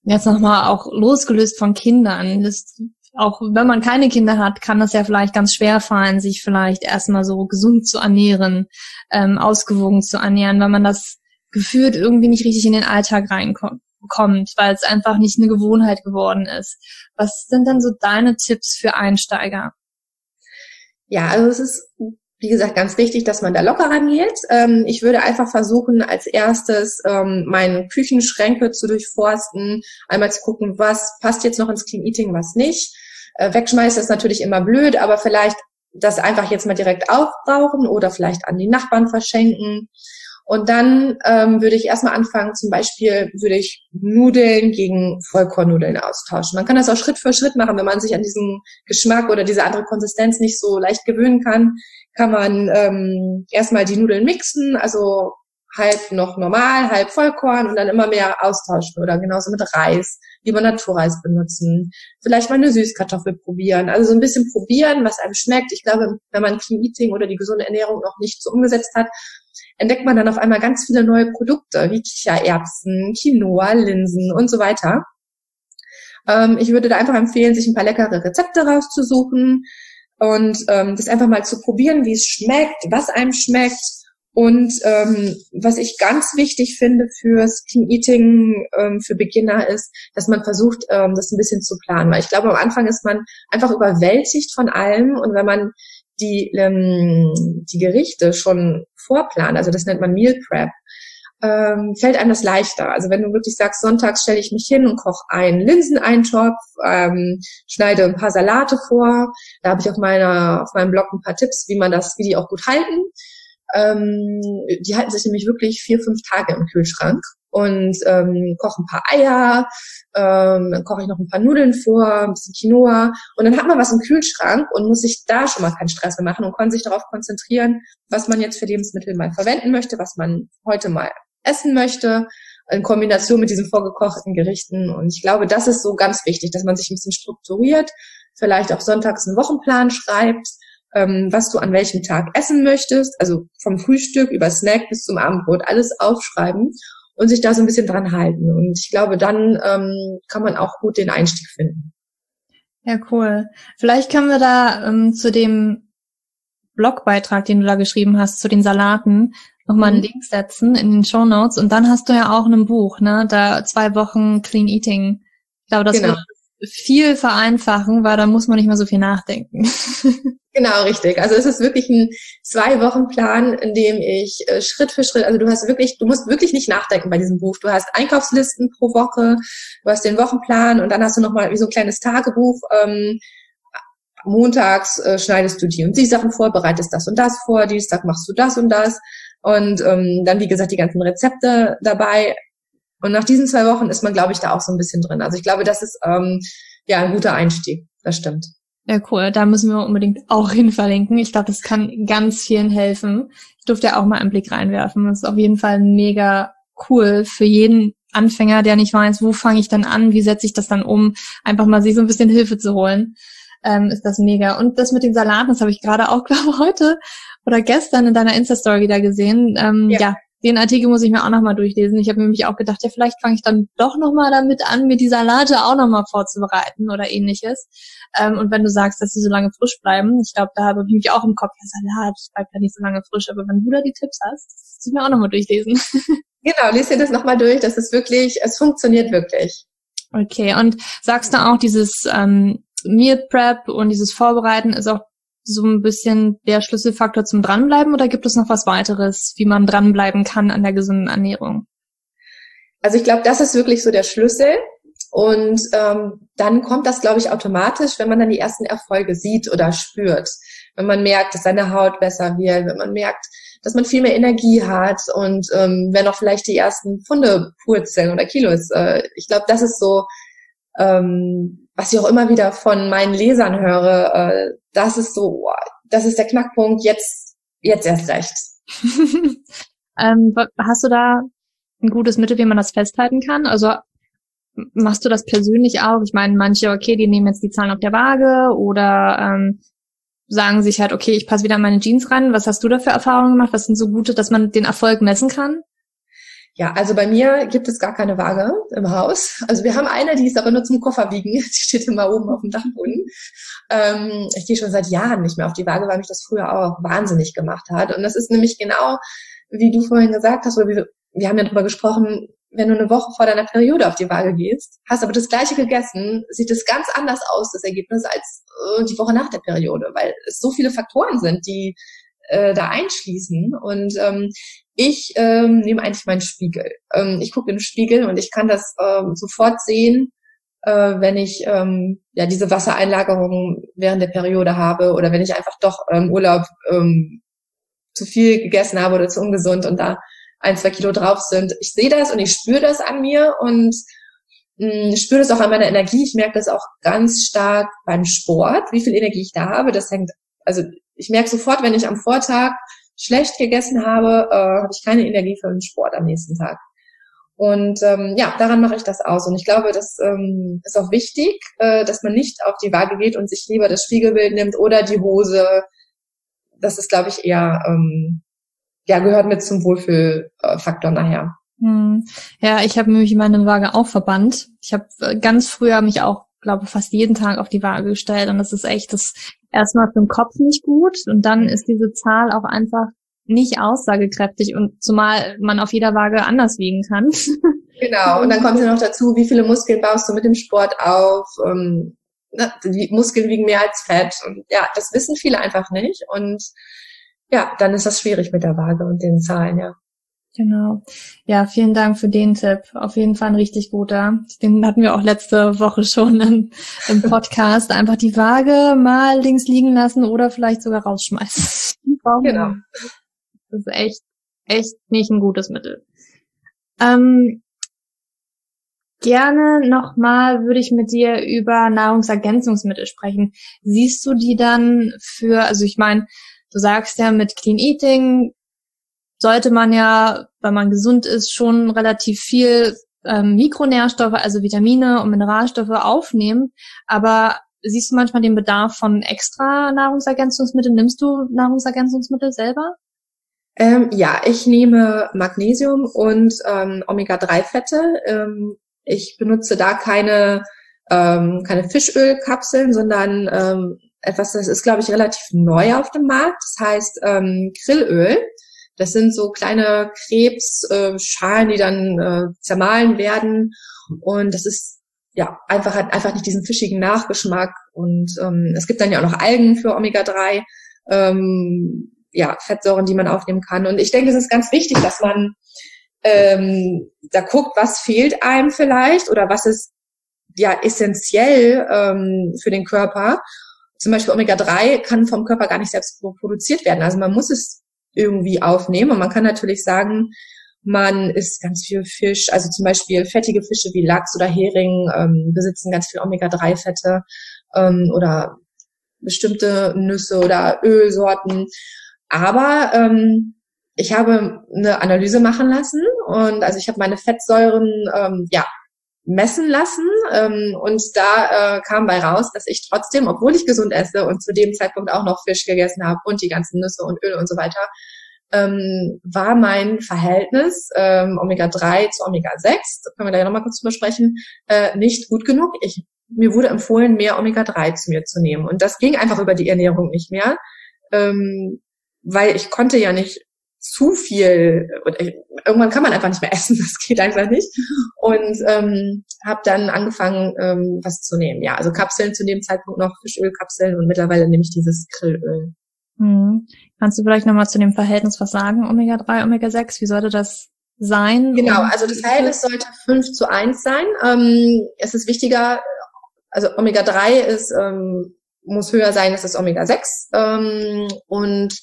[SPEAKER 1] jetzt nochmal auch losgelöst von Kindern, das, auch wenn man keine Kinder hat, kann das ja vielleicht ganz schwer fallen, sich vielleicht erstmal so gesund zu ernähren, ähm, ausgewogen zu ernähren, weil man das gefühlt irgendwie nicht richtig in den Alltag reinkommt, weil es einfach nicht eine Gewohnheit geworden ist. Was sind denn so deine Tipps für Einsteiger?
[SPEAKER 2] Ja, also es ist wie gesagt, ganz wichtig, dass man da locker rangeht. Ähm, ich würde einfach versuchen, als erstes ähm, meine Küchenschränke zu durchforsten, einmal zu gucken, was passt jetzt noch ins Clean Eating, was nicht. Äh, wegschmeißen ist natürlich immer blöd, aber vielleicht das einfach jetzt mal direkt aufbrauchen oder vielleicht an die Nachbarn verschenken. Und dann ähm, würde ich erstmal anfangen, zum Beispiel würde ich Nudeln gegen Vollkornnudeln austauschen. Man kann das auch Schritt für Schritt machen, wenn man sich an diesen Geschmack oder diese andere Konsistenz nicht so leicht gewöhnen kann, kann man ähm, erstmal die Nudeln mixen, also halb noch normal, halb Vollkorn und dann immer mehr austauschen oder genauso mit Reis, lieber Naturreis benutzen, vielleicht mal eine Süßkartoffel probieren, also so ein bisschen probieren, was einem schmeckt. Ich glaube, wenn man Clean Eating oder die gesunde Ernährung noch nicht so umgesetzt hat, entdeckt man dann auf einmal ganz viele neue Produkte, wie Kichererbsen, Quinoa, Linsen und so weiter. Ähm, ich würde da einfach empfehlen, sich ein paar leckere Rezepte rauszusuchen und ähm, das einfach mal zu probieren, wie es schmeckt, was einem schmeckt und ähm, was ich ganz wichtig finde fürs Clean Eating ähm, für Beginner ist, dass man versucht, ähm, das ein bisschen zu planen. Weil ich glaube, am Anfang ist man einfach überwältigt von allem und wenn man die, ähm, die Gerichte schon vorplant, also das nennt man Meal Prep, ähm, fällt einem das leichter. Also wenn du wirklich sagst, sonntags stelle ich mich hin und koche einen Linseneintopf, ähm, schneide ein paar Salate vor, da habe ich auf meiner auf meinem Blog ein paar Tipps, wie man das, wie die auch gut halten. Ähm, die halten sich nämlich wirklich vier, fünf Tage im Kühlschrank und ähm, koche ein paar Eier, ähm, dann koche ich noch ein paar Nudeln vor, ein bisschen Quinoa und dann hat man was im Kühlschrank und muss sich da schon mal keinen Stress mehr machen und kann sich darauf konzentrieren, was man jetzt für Lebensmittel mal verwenden möchte, was man heute mal essen möchte, in Kombination mit diesen vorgekochten Gerichten. Und ich glaube, das ist so ganz wichtig, dass man sich ein bisschen strukturiert, vielleicht auch sonntags einen Wochenplan schreibt, ähm, was du an welchem Tag essen möchtest, also vom Frühstück über Snack bis zum Abendbrot, alles aufschreiben und sich da so ein bisschen dran halten. Und ich glaube, dann ähm, kann man auch gut den Einstieg finden.
[SPEAKER 1] Ja, cool. Vielleicht können wir da ähm, zu dem Blogbeitrag, den du da geschrieben hast, zu den Salaten, nochmal einen mhm. Link setzen in den Show Notes. Und dann hast du ja auch ein Buch, ne? Da zwei Wochen Clean Eating. Ich glaube, das genau. wird viel vereinfachen, weil da muss man nicht mehr so viel nachdenken.
[SPEAKER 2] Genau, richtig. Also es ist wirklich ein zwei Wochen Plan, in dem ich äh, Schritt für Schritt, also du hast wirklich, du musst wirklich nicht nachdenken bei diesem Buch. Du hast Einkaufslisten pro Woche, du hast den Wochenplan und dann hast du nochmal wie so ein kleines Tagebuch. Ähm, montags äh, schneidest du die und die Sachen vor, bereitest das und das vor, Dienstag machst du das und das und ähm, dann, wie gesagt, die ganzen Rezepte dabei. Und nach diesen zwei Wochen ist man, glaube ich, da auch so ein bisschen drin. Also ich glaube, das ist ähm, ja ein guter Einstieg. Das stimmt.
[SPEAKER 1] Ja, cool. Da müssen wir unbedingt auch hin verlinken. Ich glaube, das kann ganz vielen helfen. Ich durfte ja auch mal einen Blick reinwerfen. Das ist auf jeden Fall mega cool für jeden Anfänger, der nicht weiß, wo fange ich dann an, wie setze ich das dann um, einfach mal sich so ein bisschen Hilfe zu holen. Ähm, ist das mega. Und das mit den Salaten, das habe ich gerade auch, glaube heute oder gestern in deiner Insta-Story wieder gesehen. Ähm, ja. ja, den Artikel muss ich mir auch nochmal durchlesen. Ich habe nämlich auch gedacht, ja, vielleicht fange ich dann doch nochmal damit an, mir die Salate auch nochmal vorzubereiten oder ähnliches. Ähm, und wenn du sagst, dass sie so lange frisch bleiben, ich glaube, da habe ich mich auch im Kopf, ja, Salat bleibt ja nicht so lange frisch, aber wenn du da die Tipps hast, muss ich mir auch nochmal durchlesen.
[SPEAKER 2] Genau, lies dir das nochmal durch. Das ist wirklich, es funktioniert wirklich.
[SPEAKER 1] Okay, und sagst du auch, dieses ähm, Meal Prep und dieses Vorbereiten ist auch so ein bisschen der Schlüsselfaktor zum Dranbleiben oder gibt es noch was weiteres, wie man dranbleiben kann an der gesunden Ernährung?
[SPEAKER 2] Also ich glaube, das ist wirklich so der Schlüssel. Und ähm, dann kommt das, glaube ich, automatisch, wenn man dann die ersten Erfolge sieht oder spürt. Wenn man merkt, dass seine Haut besser wird, wenn man merkt, dass man viel mehr Energie hat und ähm, wenn auch vielleicht die ersten Funde purzeln oder Kilos. Äh, ich glaube, das ist so ähm, was ich auch immer wieder von meinen Lesern höre, äh, das ist so, das ist der Knackpunkt, jetzt, jetzt erst recht.
[SPEAKER 1] ähm, hast du da ein gutes Mittel, wie man das festhalten kann? Also machst du das persönlich auch? Ich meine, manche, okay, die nehmen jetzt die Zahlen auf der Waage oder ähm, sagen sich halt, okay, ich passe wieder meine Jeans ran. Was hast du da für Erfahrungen gemacht? Was sind so gute, dass man den Erfolg messen kann?
[SPEAKER 2] Ja, also bei mir gibt es gar keine Waage im Haus. Also wir haben eine, die ist aber nur zum Kofferwiegen. Die steht immer oben auf dem Dachboden. Ähm, ich gehe schon seit Jahren nicht mehr auf die Waage, weil mich das früher auch wahnsinnig gemacht hat. Und das ist nämlich genau, wie du vorhin gesagt hast, oder wir, wir haben ja darüber gesprochen, wenn du eine Woche vor deiner Periode auf die Waage gehst, hast aber das gleiche gegessen, sieht es ganz anders aus, das Ergebnis, als äh, die Woche nach der Periode, weil es so viele Faktoren sind, die äh, da einschließen. Und ähm, ich ähm, nehme eigentlich meinen Spiegel. Ähm, ich gucke in den Spiegel und ich kann das ähm, sofort sehen, äh, wenn ich ähm, ja diese Wassereinlagerung während der Periode habe oder wenn ich einfach doch im ähm, Urlaub ähm, zu viel gegessen habe oder zu ungesund und da ein, zwei Kilo drauf sind. Ich sehe das und ich spüre das an mir und mm, spüre das auch an meiner Energie. Ich merke das auch ganz stark beim Sport, wie viel Energie ich da habe. Das hängt, also ich merke sofort, wenn ich am Vortag schlecht gegessen habe, äh, habe ich keine Energie für den Sport am nächsten Tag. Und ähm, ja, daran mache ich das aus. Und ich glaube, das ähm, ist auch wichtig, äh, dass man nicht auf die Waage geht und sich lieber das Spiegelbild nimmt oder die Hose. Das ist, glaube ich, eher ähm, ja, gehört mit zum Wohlfühlfaktor nachher.
[SPEAKER 1] Hm. Ja, ich habe nämlich meine Waage auch verbannt. Ich habe äh, ganz früher mich auch, glaube fast jeden Tag auf die Waage gestellt und das ist echt das erstmal für den Kopf nicht gut und dann ist diese Zahl auch einfach nicht aussagekräftig und zumal man auf jeder Waage anders wiegen kann.
[SPEAKER 2] Genau, und dann kommt ja noch dazu, wie viele Muskeln baust du mit dem Sport auf? Ähm, ne, die Muskeln wiegen mehr als Fett und ja, das wissen viele einfach nicht und ja, dann ist das schwierig mit der Waage und den Zahlen, ja.
[SPEAKER 1] Genau. Ja, vielen Dank für den Tipp. Auf jeden Fall ein richtig guter. Den hatten wir auch letzte Woche schon im, im Podcast. Einfach die Waage mal links liegen lassen oder vielleicht sogar rausschmeißen. Genau. Das ist echt, echt nicht ein gutes Mittel. Ähm, gerne nochmal würde ich mit dir über Nahrungsergänzungsmittel sprechen. Siehst du die dann für, also ich meine, du sagst ja mit Clean Eating sollte man ja, wenn man gesund ist, schon relativ viel ähm, Mikronährstoffe, also Vitamine und Mineralstoffe aufnehmen. Aber siehst du manchmal den Bedarf von extra Nahrungsergänzungsmitteln? Nimmst du Nahrungsergänzungsmittel selber?
[SPEAKER 2] Ähm, ja, ich nehme Magnesium und ähm, Omega-3-Fette. Ähm, ich benutze da keine, ähm, keine Fischölkapseln, sondern ähm, etwas, das ist, glaube ich, relativ neu auf dem Markt. Das heißt ähm, Grillöl. Das sind so kleine Krebsschalen, die dann äh, zermahlen werden. Und das ist ja einfach hat einfach nicht diesen fischigen Nachgeschmack. Und ähm, es gibt dann ja auch noch Algen für Omega-3, ähm, ja, Fettsäuren, die man aufnehmen kann. Und ich denke, es ist ganz wichtig, dass man ähm, da guckt, was fehlt einem vielleicht oder was ist ja essentiell ähm, für den Körper. Zum Beispiel Omega-3 kann vom Körper gar nicht selbst produziert werden. Also man muss es irgendwie aufnehmen. Und man kann natürlich sagen, man isst ganz viel Fisch, also zum Beispiel fettige Fische wie Lachs oder Hering ähm, besitzen ganz viel Omega-3-Fette ähm, oder bestimmte Nüsse oder Ölsorten. Aber ähm, ich habe eine Analyse machen lassen und also ich habe meine Fettsäuren ähm, ja messen lassen ähm, und da äh, kam bei raus, dass ich trotzdem, obwohl ich gesund esse und zu dem Zeitpunkt auch noch Fisch gegessen habe und die ganzen Nüsse und Öl und so weiter, ähm, war mein Verhältnis ähm, Omega-3 zu Omega-6, da können wir da ja nochmal kurz drüber sprechen, äh, nicht gut genug. Ich, mir wurde empfohlen, mehr Omega-3 zu mir zu nehmen und das ging einfach über die Ernährung nicht mehr, ähm, weil ich konnte ja nicht zu viel, und irgendwann kann man einfach nicht mehr essen, das geht einfach nicht. Und ähm, habe dann angefangen, ähm, was zu nehmen. Ja, also Kapseln zu dem Zeitpunkt noch, Fischölkapseln und mittlerweile nehme ich dieses Grillöl.
[SPEAKER 1] Hm. Kannst du vielleicht nochmal zu dem Verhältnis was sagen, Omega-3, Omega-6? Wie sollte das sein?
[SPEAKER 2] Genau, also das Verhältnis sollte 5 zu 1 sein. Ähm, es ist wichtiger, also Omega-3 ist, ähm, muss höher sein als das Omega-6. Ähm, und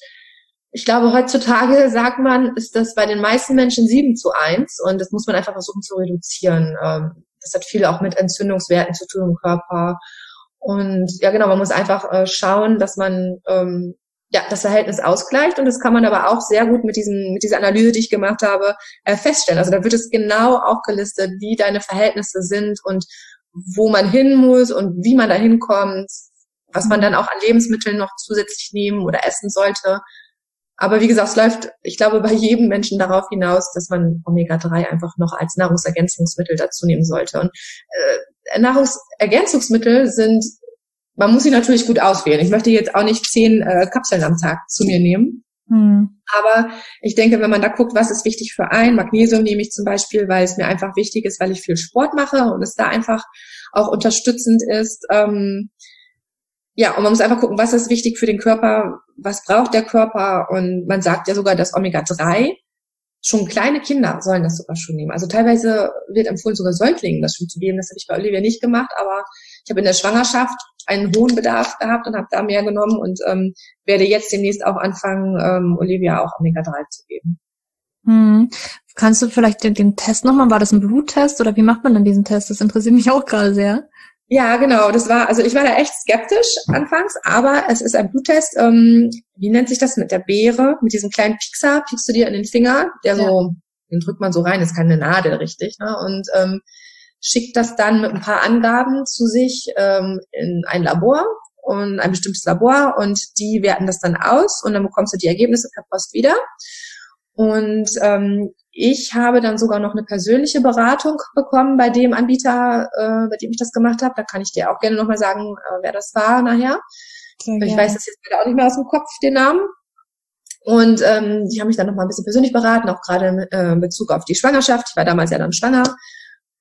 [SPEAKER 2] ich glaube, heutzutage sagt man, ist das bei den meisten Menschen sieben zu eins und das muss man einfach versuchen zu reduzieren. Ähm, das hat viel auch mit Entzündungswerten zu tun im Körper. Und ja, genau, man muss einfach äh, schauen, dass man ähm, ja das Verhältnis ausgleicht und das kann man aber auch sehr gut mit diesem mit dieser Analyse, die ich gemacht habe, äh, feststellen. Also da wird es genau auch gelistet, wie deine Verhältnisse sind und wo man hin muss und wie man da hinkommt, was man dann auch an Lebensmitteln noch zusätzlich nehmen oder essen sollte. Aber wie gesagt, es läuft, ich glaube, bei jedem Menschen darauf hinaus, dass man Omega-3 einfach noch als Nahrungsergänzungsmittel dazu nehmen sollte. Und äh, Nahrungsergänzungsmittel sind, man muss sie natürlich gut auswählen. Ich möchte jetzt auch nicht zehn äh, Kapseln am Tag zu mir nehmen. Hm. Aber ich denke, wenn man da guckt, was ist wichtig für einen, Magnesium nehme ich zum Beispiel, weil es mir einfach wichtig ist, weil ich viel Sport mache und es da einfach auch unterstützend ist. Ähm, ja, und man muss einfach gucken, was ist wichtig für den Körper, was braucht der Körper. Und man sagt ja sogar, dass Omega-3, schon kleine Kinder sollen das sogar schon nehmen. Also teilweise wird empfohlen, sogar Säuglingen das schon zu geben. Das habe ich bei Olivia nicht gemacht, aber ich habe in der Schwangerschaft einen hohen Bedarf gehabt und habe da mehr genommen und ähm, werde jetzt demnächst auch anfangen, ähm, Olivia auch Omega-3 zu geben.
[SPEAKER 1] Hm. Kannst du vielleicht den, den Test nochmal, war das ein Bluttest oder wie macht man denn diesen Test? Das interessiert mich auch gerade sehr.
[SPEAKER 2] Ja, genau. Das war, also ich war da echt skeptisch anfangs, aber es ist ein Bluttest. Ähm, wie nennt sich das mit der Beere? Mit diesem kleinen Piekser, piekst du dir in den Finger, der ja. so, den drückt man so rein, ist keine Nadel, richtig, ne? Und ähm, schickt das dann mit ein paar Angaben zu sich ähm, in ein Labor und ein bestimmtes Labor und die werten das dann aus und dann bekommst du die Ergebnisse per Post wieder. Und ähm, ich habe dann sogar noch eine persönliche Beratung bekommen bei dem Anbieter, äh, bei dem ich das gemacht habe. Da kann ich dir auch gerne nochmal sagen, äh, wer das war nachher. Ich weiß das jetzt auch nicht mehr aus dem Kopf, den Namen. Und ähm, die haben mich dann nochmal ein bisschen persönlich beraten, auch gerade äh, in Bezug auf die Schwangerschaft. Ich war damals ja dann schwanger.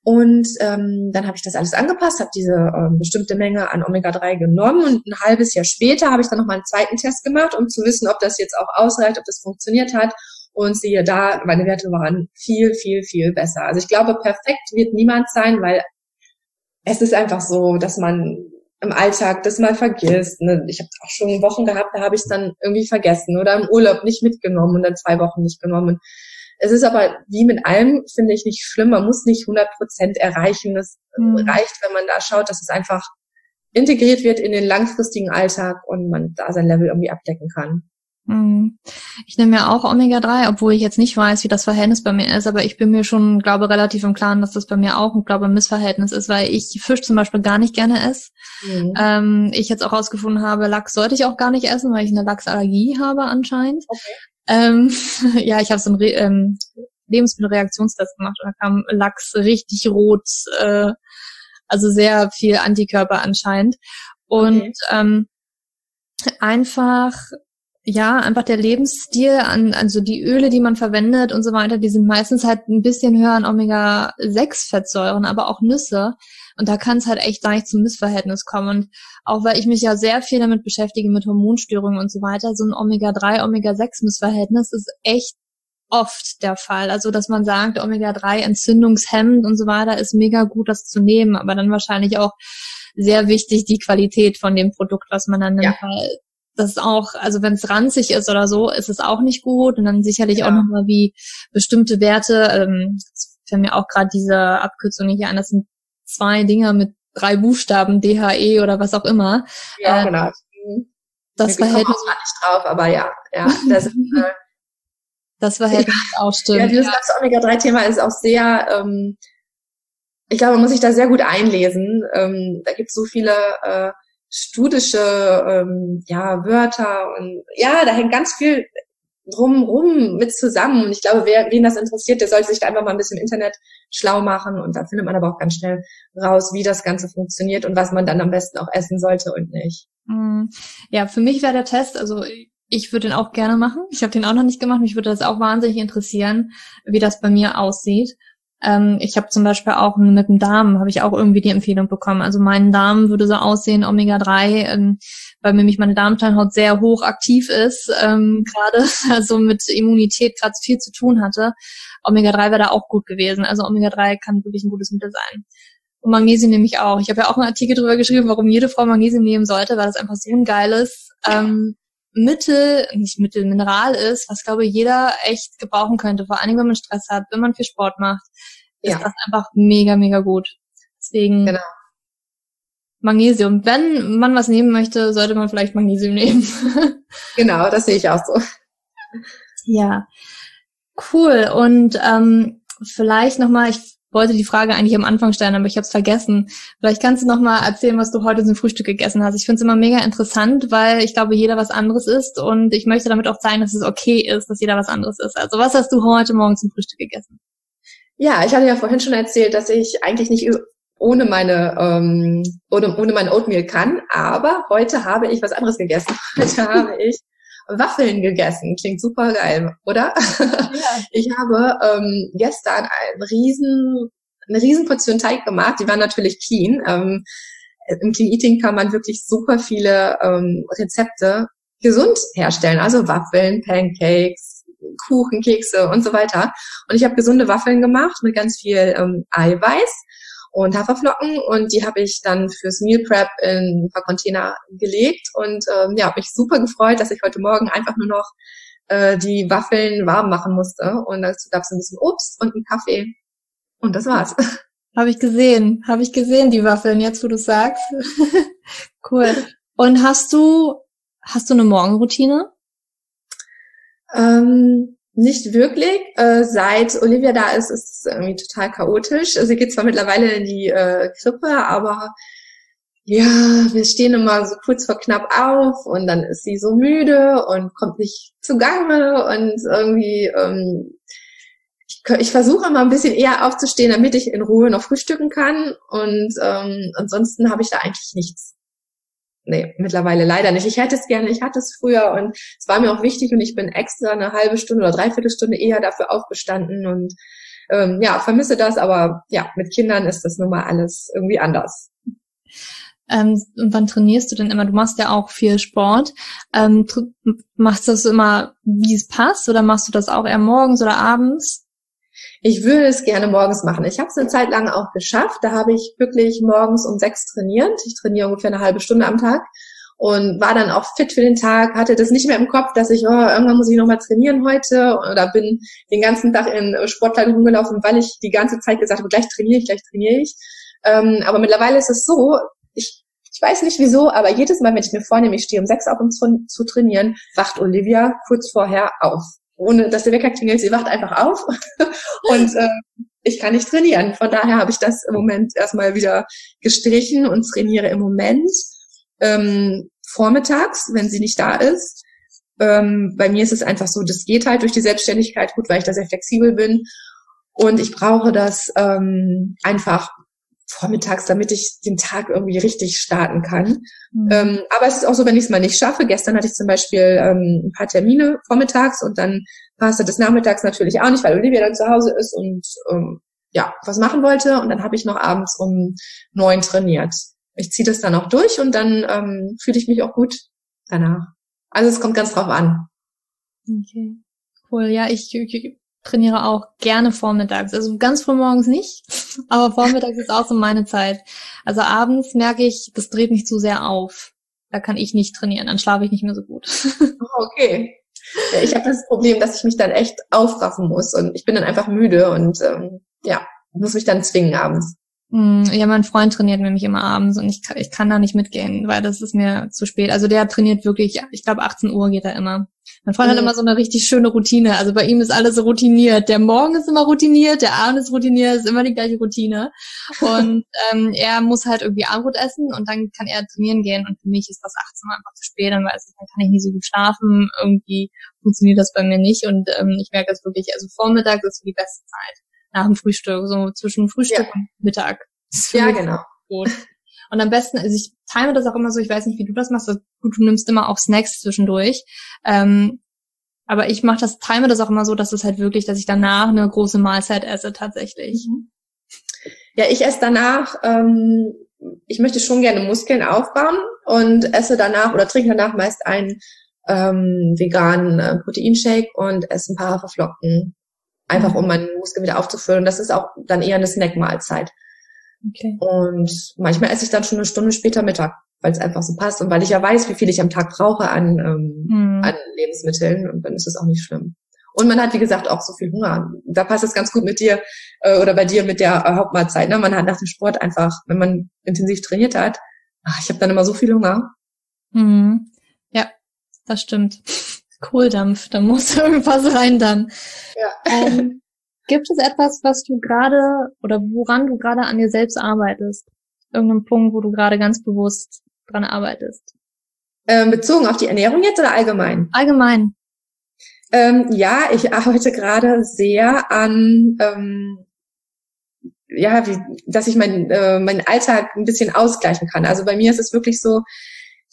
[SPEAKER 2] Und ähm, dann habe ich das alles angepasst, habe diese ähm, bestimmte Menge an Omega-3 genommen und ein halbes Jahr später habe ich dann nochmal einen zweiten Test gemacht, um zu wissen, ob das jetzt auch ausreicht, ob das funktioniert hat. Und siehe da, meine Werte waren viel, viel, viel besser. Also ich glaube, perfekt wird niemand sein, weil es ist einfach so, dass man im Alltag das mal vergisst. Ne? Ich habe auch schon Wochen gehabt, da habe ich es dann irgendwie vergessen oder im Urlaub nicht mitgenommen und dann zwei Wochen nicht genommen. Es ist aber wie mit allem, finde ich, nicht schlimm. Man muss nicht 100 Prozent erreichen. Es mhm. reicht, wenn man da schaut, dass es einfach integriert wird in den langfristigen Alltag und man da sein Level irgendwie abdecken kann.
[SPEAKER 1] Mhm. Ich nehme ja auch Omega-3, obwohl ich jetzt nicht weiß, wie das Verhältnis bei mir ist, aber ich bin mir schon, glaube relativ im Klaren, dass das bei mir auch, glaube ein Missverhältnis ist, weil ich Fisch zum Beispiel gar nicht gerne esse. Mhm. Ähm, ich jetzt auch rausgefunden habe, Lachs sollte ich auch gar nicht essen, weil ich eine Lachsallergie habe anscheinend. Okay. Ähm, ja, ich habe so einen Re ähm, Lebensmittelreaktionstest gemacht und da kam Lachs richtig rot, äh, also sehr viel Antikörper anscheinend. Und okay. ähm, einfach ja, einfach der Lebensstil an, also die Öle, die man verwendet und so weiter, die sind meistens halt ein bisschen höher an Omega-6-Fettsäuren, aber auch Nüsse. Und da kann es halt echt leicht zum Missverhältnis kommen. Und auch weil ich mich ja sehr viel damit beschäftige, mit Hormonstörungen und so weiter, so ein Omega-3, Omega-6-Missverhältnis ist echt oft der Fall. Also, dass man sagt, Omega-3 entzündungshemmend und so weiter ist mega gut, das zu nehmen, aber dann wahrscheinlich auch sehr wichtig die Qualität von dem Produkt, was man dann nimmt, ja. weil das ist auch, also wenn es ranzig ist oder so, ist es auch nicht gut. Und dann sicherlich ja. auch nochmal wie bestimmte Werte, ähm, fällt mir auch gerade diese Abkürzung nicht an, das sind zwei Dinger mit drei Buchstaben, DHE oder was auch immer.
[SPEAKER 2] Ja, äh, genau.
[SPEAKER 1] Das Verhältnis.
[SPEAKER 2] Ich nicht drauf, aber ja, ja, das ist, äh,
[SPEAKER 1] das Verhältnis ja. auch stimmt.
[SPEAKER 2] Ja, dieses ganze Omega-3-Thema ist auch sehr, ähm, ich glaube, man muss sich da sehr gut einlesen. Ähm, da gibt es so viele äh, studische ähm, ja, Wörter und ja, da hängt ganz viel drumrum mit zusammen. Und ich glaube, wer, wen das interessiert, der sollte sich da einfach mal ein bisschen im Internet schlau machen und da findet man aber auch ganz schnell raus, wie das Ganze funktioniert und was man dann am besten auch essen sollte und nicht.
[SPEAKER 1] Mm. Ja, für mich wäre der Test, also ich würde den auch gerne machen. Ich habe den auch noch nicht gemacht. Mich würde das auch wahnsinnig interessieren, wie das bei mir aussieht. Ähm, ich habe zum Beispiel auch mit dem Darm, habe ich auch irgendwie die Empfehlung bekommen. Also mein Darm würde so aussehen, Omega-3, ähm, weil nämlich meine Darmsteinhaut sehr hoch aktiv ist, ähm, gerade also mit Immunität gerade viel zu tun hatte. Omega-3 wäre da auch gut gewesen. Also Omega-3 kann wirklich ein gutes Mittel sein. Und Magnesium nehme ich auch. Ich habe ja auch einen Artikel drüber geschrieben, warum jede Frau Magnesium nehmen sollte, weil das einfach so ein geiles ähm, Mittel, nicht Mittel, Mineral ist, was glaube ich jeder echt gebrauchen könnte, vor allem wenn man Stress hat, wenn man viel Sport macht, ist ja. das einfach mega, mega gut. Deswegen genau. Magnesium. Wenn man was nehmen möchte, sollte man vielleicht Magnesium nehmen.
[SPEAKER 2] genau, das sehe ich auch so.
[SPEAKER 1] Ja, cool. Und ähm, vielleicht nochmal, ich wollte die Frage eigentlich am Anfang stellen, aber ich habe es vergessen. Vielleicht kannst du noch mal erzählen, was du heute zum Frühstück gegessen hast. Ich finde es immer mega interessant, weil ich glaube, jeder was anderes isst und ich möchte damit auch zeigen, dass es okay ist, dass jeder was anderes isst. Also was hast du heute Morgen zum Frühstück gegessen?
[SPEAKER 2] Ja, ich hatte ja vorhin schon erzählt, dass ich eigentlich nicht ohne meine ähm, ohne, ohne mein Oatmeal kann, aber heute habe ich was anderes gegessen. Heute habe ich Waffeln gegessen. Klingt super geil, oder? Ja. Ich habe ähm, gestern einen riesen, eine riesen Portion Teig gemacht. Die war natürlich clean. Ähm, Im Clean Eating kann man wirklich super viele ähm, Rezepte gesund herstellen. Also Waffeln, Pancakes, Kuchen, Kekse und so weiter. Und ich habe gesunde Waffeln gemacht mit ganz viel ähm, Eiweiß und Haferflocken und die habe ich dann fürs Meal Prep in ein paar Container gelegt und ähm, ja, habe mich super gefreut, dass ich heute Morgen einfach nur noch äh, die Waffeln warm machen musste und dazu gab es ein bisschen Obst und einen Kaffee und das war's.
[SPEAKER 1] Habe ich gesehen, habe ich gesehen die Waffeln jetzt, wo du sagst. cool. Und hast du hast du eine Morgenroutine?
[SPEAKER 2] Ähm, nicht wirklich. Äh, seit Olivia da ist, ist es irgendwie total chaotisch. Sie geht zwar mittlerweile in die äh, Krippe, aber ja, wir stehen immer so kurz vor knapp auf und dann ist sie so müde und kommt nicht zu Gange und irgendwie, ähm, ich, ich versuche immer ein bisschen eher aufzustehen, damit ich in Ruhe noch frühstücken kann und ähm, ansonsten habe ich da eigentlich nichts. Nee, mittlerweile leider nicht. Ich hätte es gerne, ich hatte es früher und es war mir auch wichtig und ich bin extra eine halbe Stunde oder dreiviertel Stunde eher dafür aufgestanden und ähm, ja, vermisse das, aber ja, mit Kindern ist das nun mal alles irgendwie anders.
[SPEAKER 1] Ähm, und wann trainierst du denn immer? Du machst ja auch viel Sport. Ähm, machst du das immer, wie es passt, oder machst du das auch eher morgens oder abends?
[SPEAKER 2] Ich würde es gerne morgens machen. Ich habe es eine Zeit lang auch geschafft. Da habe ich wirklich morgens um sechs trainiert. Ich trainiere ungefähr eine halbe Stunde am Tag und war dann auch fit für den Tag, hatte das nicht mehr im Kopf, dass ich, oh, irgendwann muss ich nochmal trainieren heute oder bin den ganzen Tag in Sportkleidung rumgelaufen, weil ich die ganze Zeit gesagt habe, gleich trainiere ich, gleich trainiere ich. Ähm, aber mittlerweile ist es so, ich, ich weiß nicht wieso, aber jedes Mal, wenn ich mir vornehme, ich stehe um sechs auf, um zu, zu trainieren, wacht Olivia kurz vorher auf. Ohne dass der Wecker klingelt, sie wacht einfach auf und äh, ich kann nicht trainieren. Von daher habe ich das im Moment erstmal wieder gestrichen und trainiere im Moment ähm, vormittags, wenn sie nicht da ist. Ähm, bei mir ist es einfach so, das geht halt durch die Selbstständigkeit gut, weil ich da sehr flexibel bin. Und ich brauche das ähm, einfach vormittags, damit ich den Tag irgendwie richtig starten kann. Mhm. Ähm, aber es ist auch so, wenn ich es mal nicht schaffe. Gestern hatte ich zum Beispiel ähm, ein paar Termine vormittags und dann passte das nachmittags natürlich auch nicht, weil Olivia dann zu Hause ist und ähm, ja, was machen wollte. Und dann habe ich noch abends um neun trainiert. Ich ziehe das dann auch durch und dann ähm, fühle ich mich auch gut danach. Also es kommt ganz drauf an.
[SPEAKER 1] Okay. Cool. Ja, ich, ich trainiere auch gerne vormittags. Also ganz früh morgens nicht, aber vormittags ist auch so meine Zeit. Also abends merke ich, das dreht mich zu sehr auf. Da kann ich nicht trainieren, dann schlafe ich nicht mehr so gut.
[SPEAKER 2] Oh, okay. Ja, ich habe das Problem, dass ich mich dann echt aufraffen muss und ich bin dann einfach müde und ähm, ja, muss mich dann zwingen abends.
[SPEAKER 1] Hm, ja, mein Freund trainiert nämlich immer abends und ich, ich kann da nicht mitgehen, weil das ist mir zu spät. Also der trainiert wirklich, ich glaube 18 Uhr geht er immer. Mein Freund mhm. hat immer so eine richtig schöne Routine. Also bei ihm ist alles so routiniert. Der Morgen ist immer routiniert, der Abend ist routiniert, ist immer die gleiche Routine. Und ähm, er muss halt irgendwie Abendbrot essen und dann kann er trainieren gehen. Und für mich ist das 18 Uhr einfach zu spät, dann weiß ich, dann kann ich nicht so gut schlafen. Irgendwie funktioniert das bei mir nicht. Und ähm, ich merke das wirklich, also Vormittag ist die beste Zeit nach dem Frühstück, so zwischen Frühstück ja. und Mittag.
[SPEAKER 2] Ja, genau.
[SPEAKER 1] Gut. Und am besten, also ich time das auch immer so, ich weiß nicht, wie du das machst, also gut, du nimmst immer auch Snacks zwischendurch. Ähm, aber ich mache das, time das auch immer so, dass es halt wirklich, dass ich danach eine große Mahlzeit esse tatsächlich. Mhm.
[SPEAKER 2] Ja, ich esse danach, ähm, ich möchte schon gerne Muskeln aufbauen und esse danach oder trinke danach meist einen ähm, veganen äh, Proteinshake und esse ein paar Haferflocken einfach um meinen Muskel wieder aufzufüllen. Das ist auch dann eher eine Snackmahlzeit. Okay. Und manchmal esse ich dann schon eine Stunde später Mittag, weil es einfach so passt und weil ich ja weiß, wie viel ich am Tag brauche an, ähm, mhm. an Lebensmitteln und dann ist es auch nicht schlimm. Und man hat, wie gesagt, auch so viel Hunger. Da passt es ganz gut mit dir äh, oder bei dir mit der äh, Hauptmahlzeit. Ne? Man hat nach dem Sport einfach, wenn man intensiv trainiert hat, ach, ich habe dann immer so viel Hunger.
[SPEAKER 1] Mhm. Ja, das stimmt. Kohldampf, da muss irgendwas rein dann. Ja. Ähm, gibt es etwas, was du gerade oder woran du gerade an dir selbst arbeitest? Irgendein Punkt, wo du gerade ganz bewusst dran arbeitest?
[SPEAKER 2] Ähm, bezogen auf die Ernährung jetzt oder allgemein?
[SPEAKER 1] Allgemein.
[SPEAKER 2] Ähm, ja, ich arbeite gerade sehr an ähm, ja, wie, dass ich mein, äh, meinen Alltag ein bisschen ausgleichen kann. Also bei mir ist es wirklich so,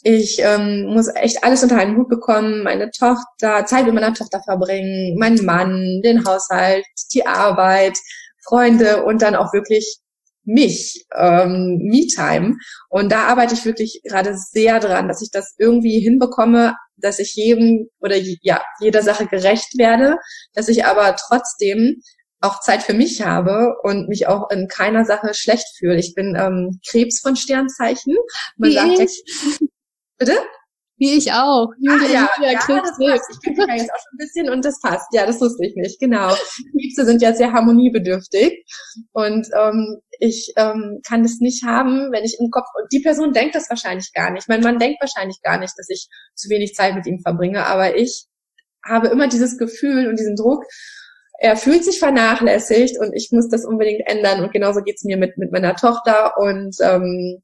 [SPEAKER 2] ich ähm, muss echt alles unter einen Hut bekommen, meine Tochter, Zeit mit meiner Tochter verbringen, meinen Mann, den Haushalt, die Arbeit, Freunde und dann auch wirklich mich, ähm, Me-Time. Und da arbeite ich wirklich gerade sehr dran, dass ich das irgendwie hinbekomme, dass ich jedem oder ja, jeder Sache gerecht werde, dass ich aber trotzdem auch Zeit für mich habe und mich auch in keiner Sache schlecht fühle. Ich bin ähm, Krebs von Sternzeichen. Man
[SPEAKER 1] Wie sagt ja,
[SPEAKER 2] Bitte?
[SPEAKER 1] Wie ich auch.
[SPEAKER 2] Julia, ah, ja, Julia ja, Krebs, das passt. Ich kenne dich ja jetzt auch schon ein bisschen und das passt. Ja, das wusste ich nicht. Genau. Krebse sind ja sehr harmoniebedürftig und ähm, ich ähm, kann es nicht haben, wenn ich im Kopf und die Person denkt das wahrscheinlich gar nicht. Mein Mann denkt wahrscheinlich gar nicht, dass ich zu wenig Zeit mit ihm verbringe, aber ich habe immer dieses Gefühl und diesen Druck. Er fühlt sich vernachlässigt und ich muss das unbedingt ändern und genauso geht's mir mit mit meiner Tochter und ähm,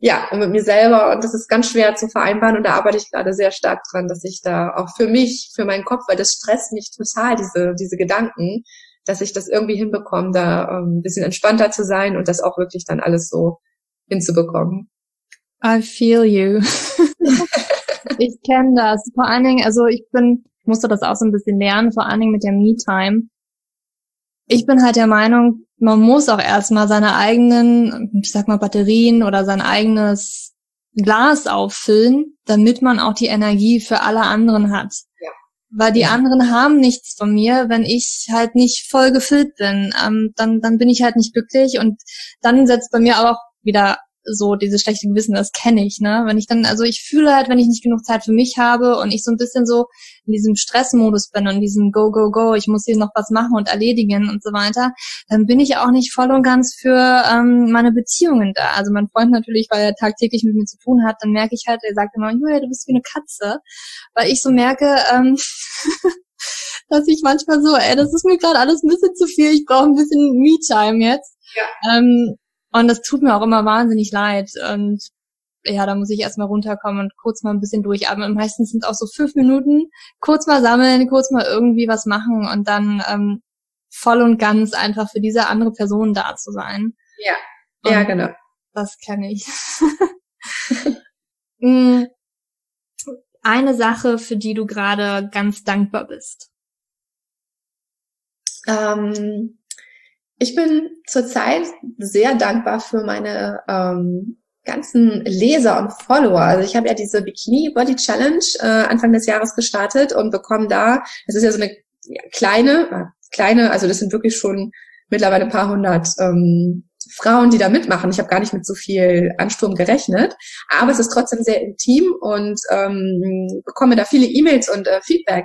[SPEAKER 2] ja, und mit mir selber. Und das ist ganz schwer zu vereinbaren. Und da arbeite ich gerade sehr stark dran, dass ich da auch für mich, für meinen Kopf, weil das stresst mich total, diese, diese Gedanken, dass ich das irgendwie hinbekomme, da ähm, ein bisschen entspannter zu sein und das auch wirklich dann alles so hinzubekommen.
[SPEAKER 1] I feel you. ich kenne das. Vor allen Dingen, also ich bin, musste das auch so ein bisschen lernen, vor allen Dingen mit der Me-Time. Ich bin halt der Meinung, man muss auch erstmal seine eigenen, ich sag mal, Batterien oder sein eigenes Glas auffüllen, damit man auch die Energie für alle anderen hat. Ja. Weil die ja. anderen haben nichts von mir, wenn ich halt nicht voll gefüllt bin. Ähm, dann, dann bin ich halt nicht glücklich und dann setzt bei mir auch wieder so dieses schlechte Gewissen, das kenne ich, ne? Wenn ich dann, also ich fühle halt, wenn ich nicht genug Zeit für mich habe und ich so ein bisschen so in diesem Stressmodus bin und diesem Go, Go, Go, ich muss hier noch was machen und erledigen und so weiter, dann bin ich auch nicht voll und ganz für ähm, meine Beziehungen da. Also mein Freund natürlich, weil er tagtäglich mit mir zu tun hat, dann merke ich halt, er sagt immer, Julia, du bist wie eine Katze, weil ich so merke, ähm, dass ich manchmal so, ey, das ist mir gerade alles ein bisschen zu viel, ich brauche ein bisschen Me-Time jetzt. Ja. Ähm, und das tut mir auch immer wahnsinnig leid. Und ja, da muss ich erstmal runterkommen und kurz mal ein bisschen durchatmen. Und meistens sind auch so fünf Minuten, kurz mal sammeln, kurz mal irgendwie was machen und dann ähm, voll und ganz einfach für diese andere Person da zu sein.
[SPEAKER 2] Ja, und ja, genau.
[SPEAKER 1] Das kenne ich. Mm, eine Sache, für die du gerade ganz dankbar bist.
[SPEAKER 2] Ähm, ich bin zurzeit sehr dankbar für meine ähm, ganzen Leser und Follower. Also ich habe ja diese Bikini Body Challenge äh, Anfang des Jahres gestartet und bekomme da, das ist ja so eine kleine, äh, kleine, also das sind wirklich schon mittlerweile ein paar hundert ähm, Frauen, die da mitmachen. Ich habe gar nicht mit so viel Ansturm gerechnet, aber es ist trotzdem sehr intim und ähm, bekomme da viele E-Mails und äh, Feedback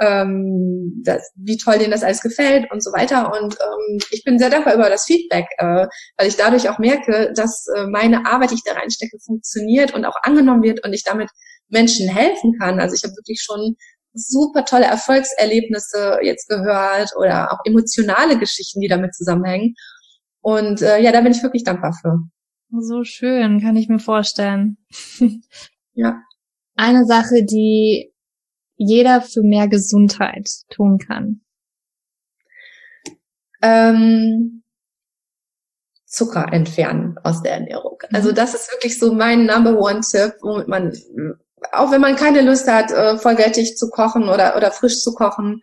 [SPEAKER 2] ähm, das, wie toll denen das alles gefällt und so weiter. Und ähm, ich bin sehr dankbar über das Feedback, äh, weil ich dadurch auch merke, dass äh, meine Arbeit, die ich da reinstecke, funktioniert und auch angenommen wird und ich damit Menschen helfen kann. Also ich habe wirklich schon super tolle Erfolgserlebnisse jetzt gehört oder auch emotionale Geschichten, die damit zusammenhängen. Und äh, ja, da bin ich wirklich dankbar für.
[SPEAKER 1] So schön, kann ich mir vorstellen.
[SPEAKER 2] ja.
[SPEAKER 1] Eine Sache, die jeder für mehr Gesundheit tun kann?
[SPEAKER 2] Ähm, Zucker entfernen aus der Ernährung. Mhm. Also das ist wirklich so mein Number One Tipp, womit man, auch wenn man keine Lust hat, äh, vollwertig zu kochen oder, oder frisch zu kochen,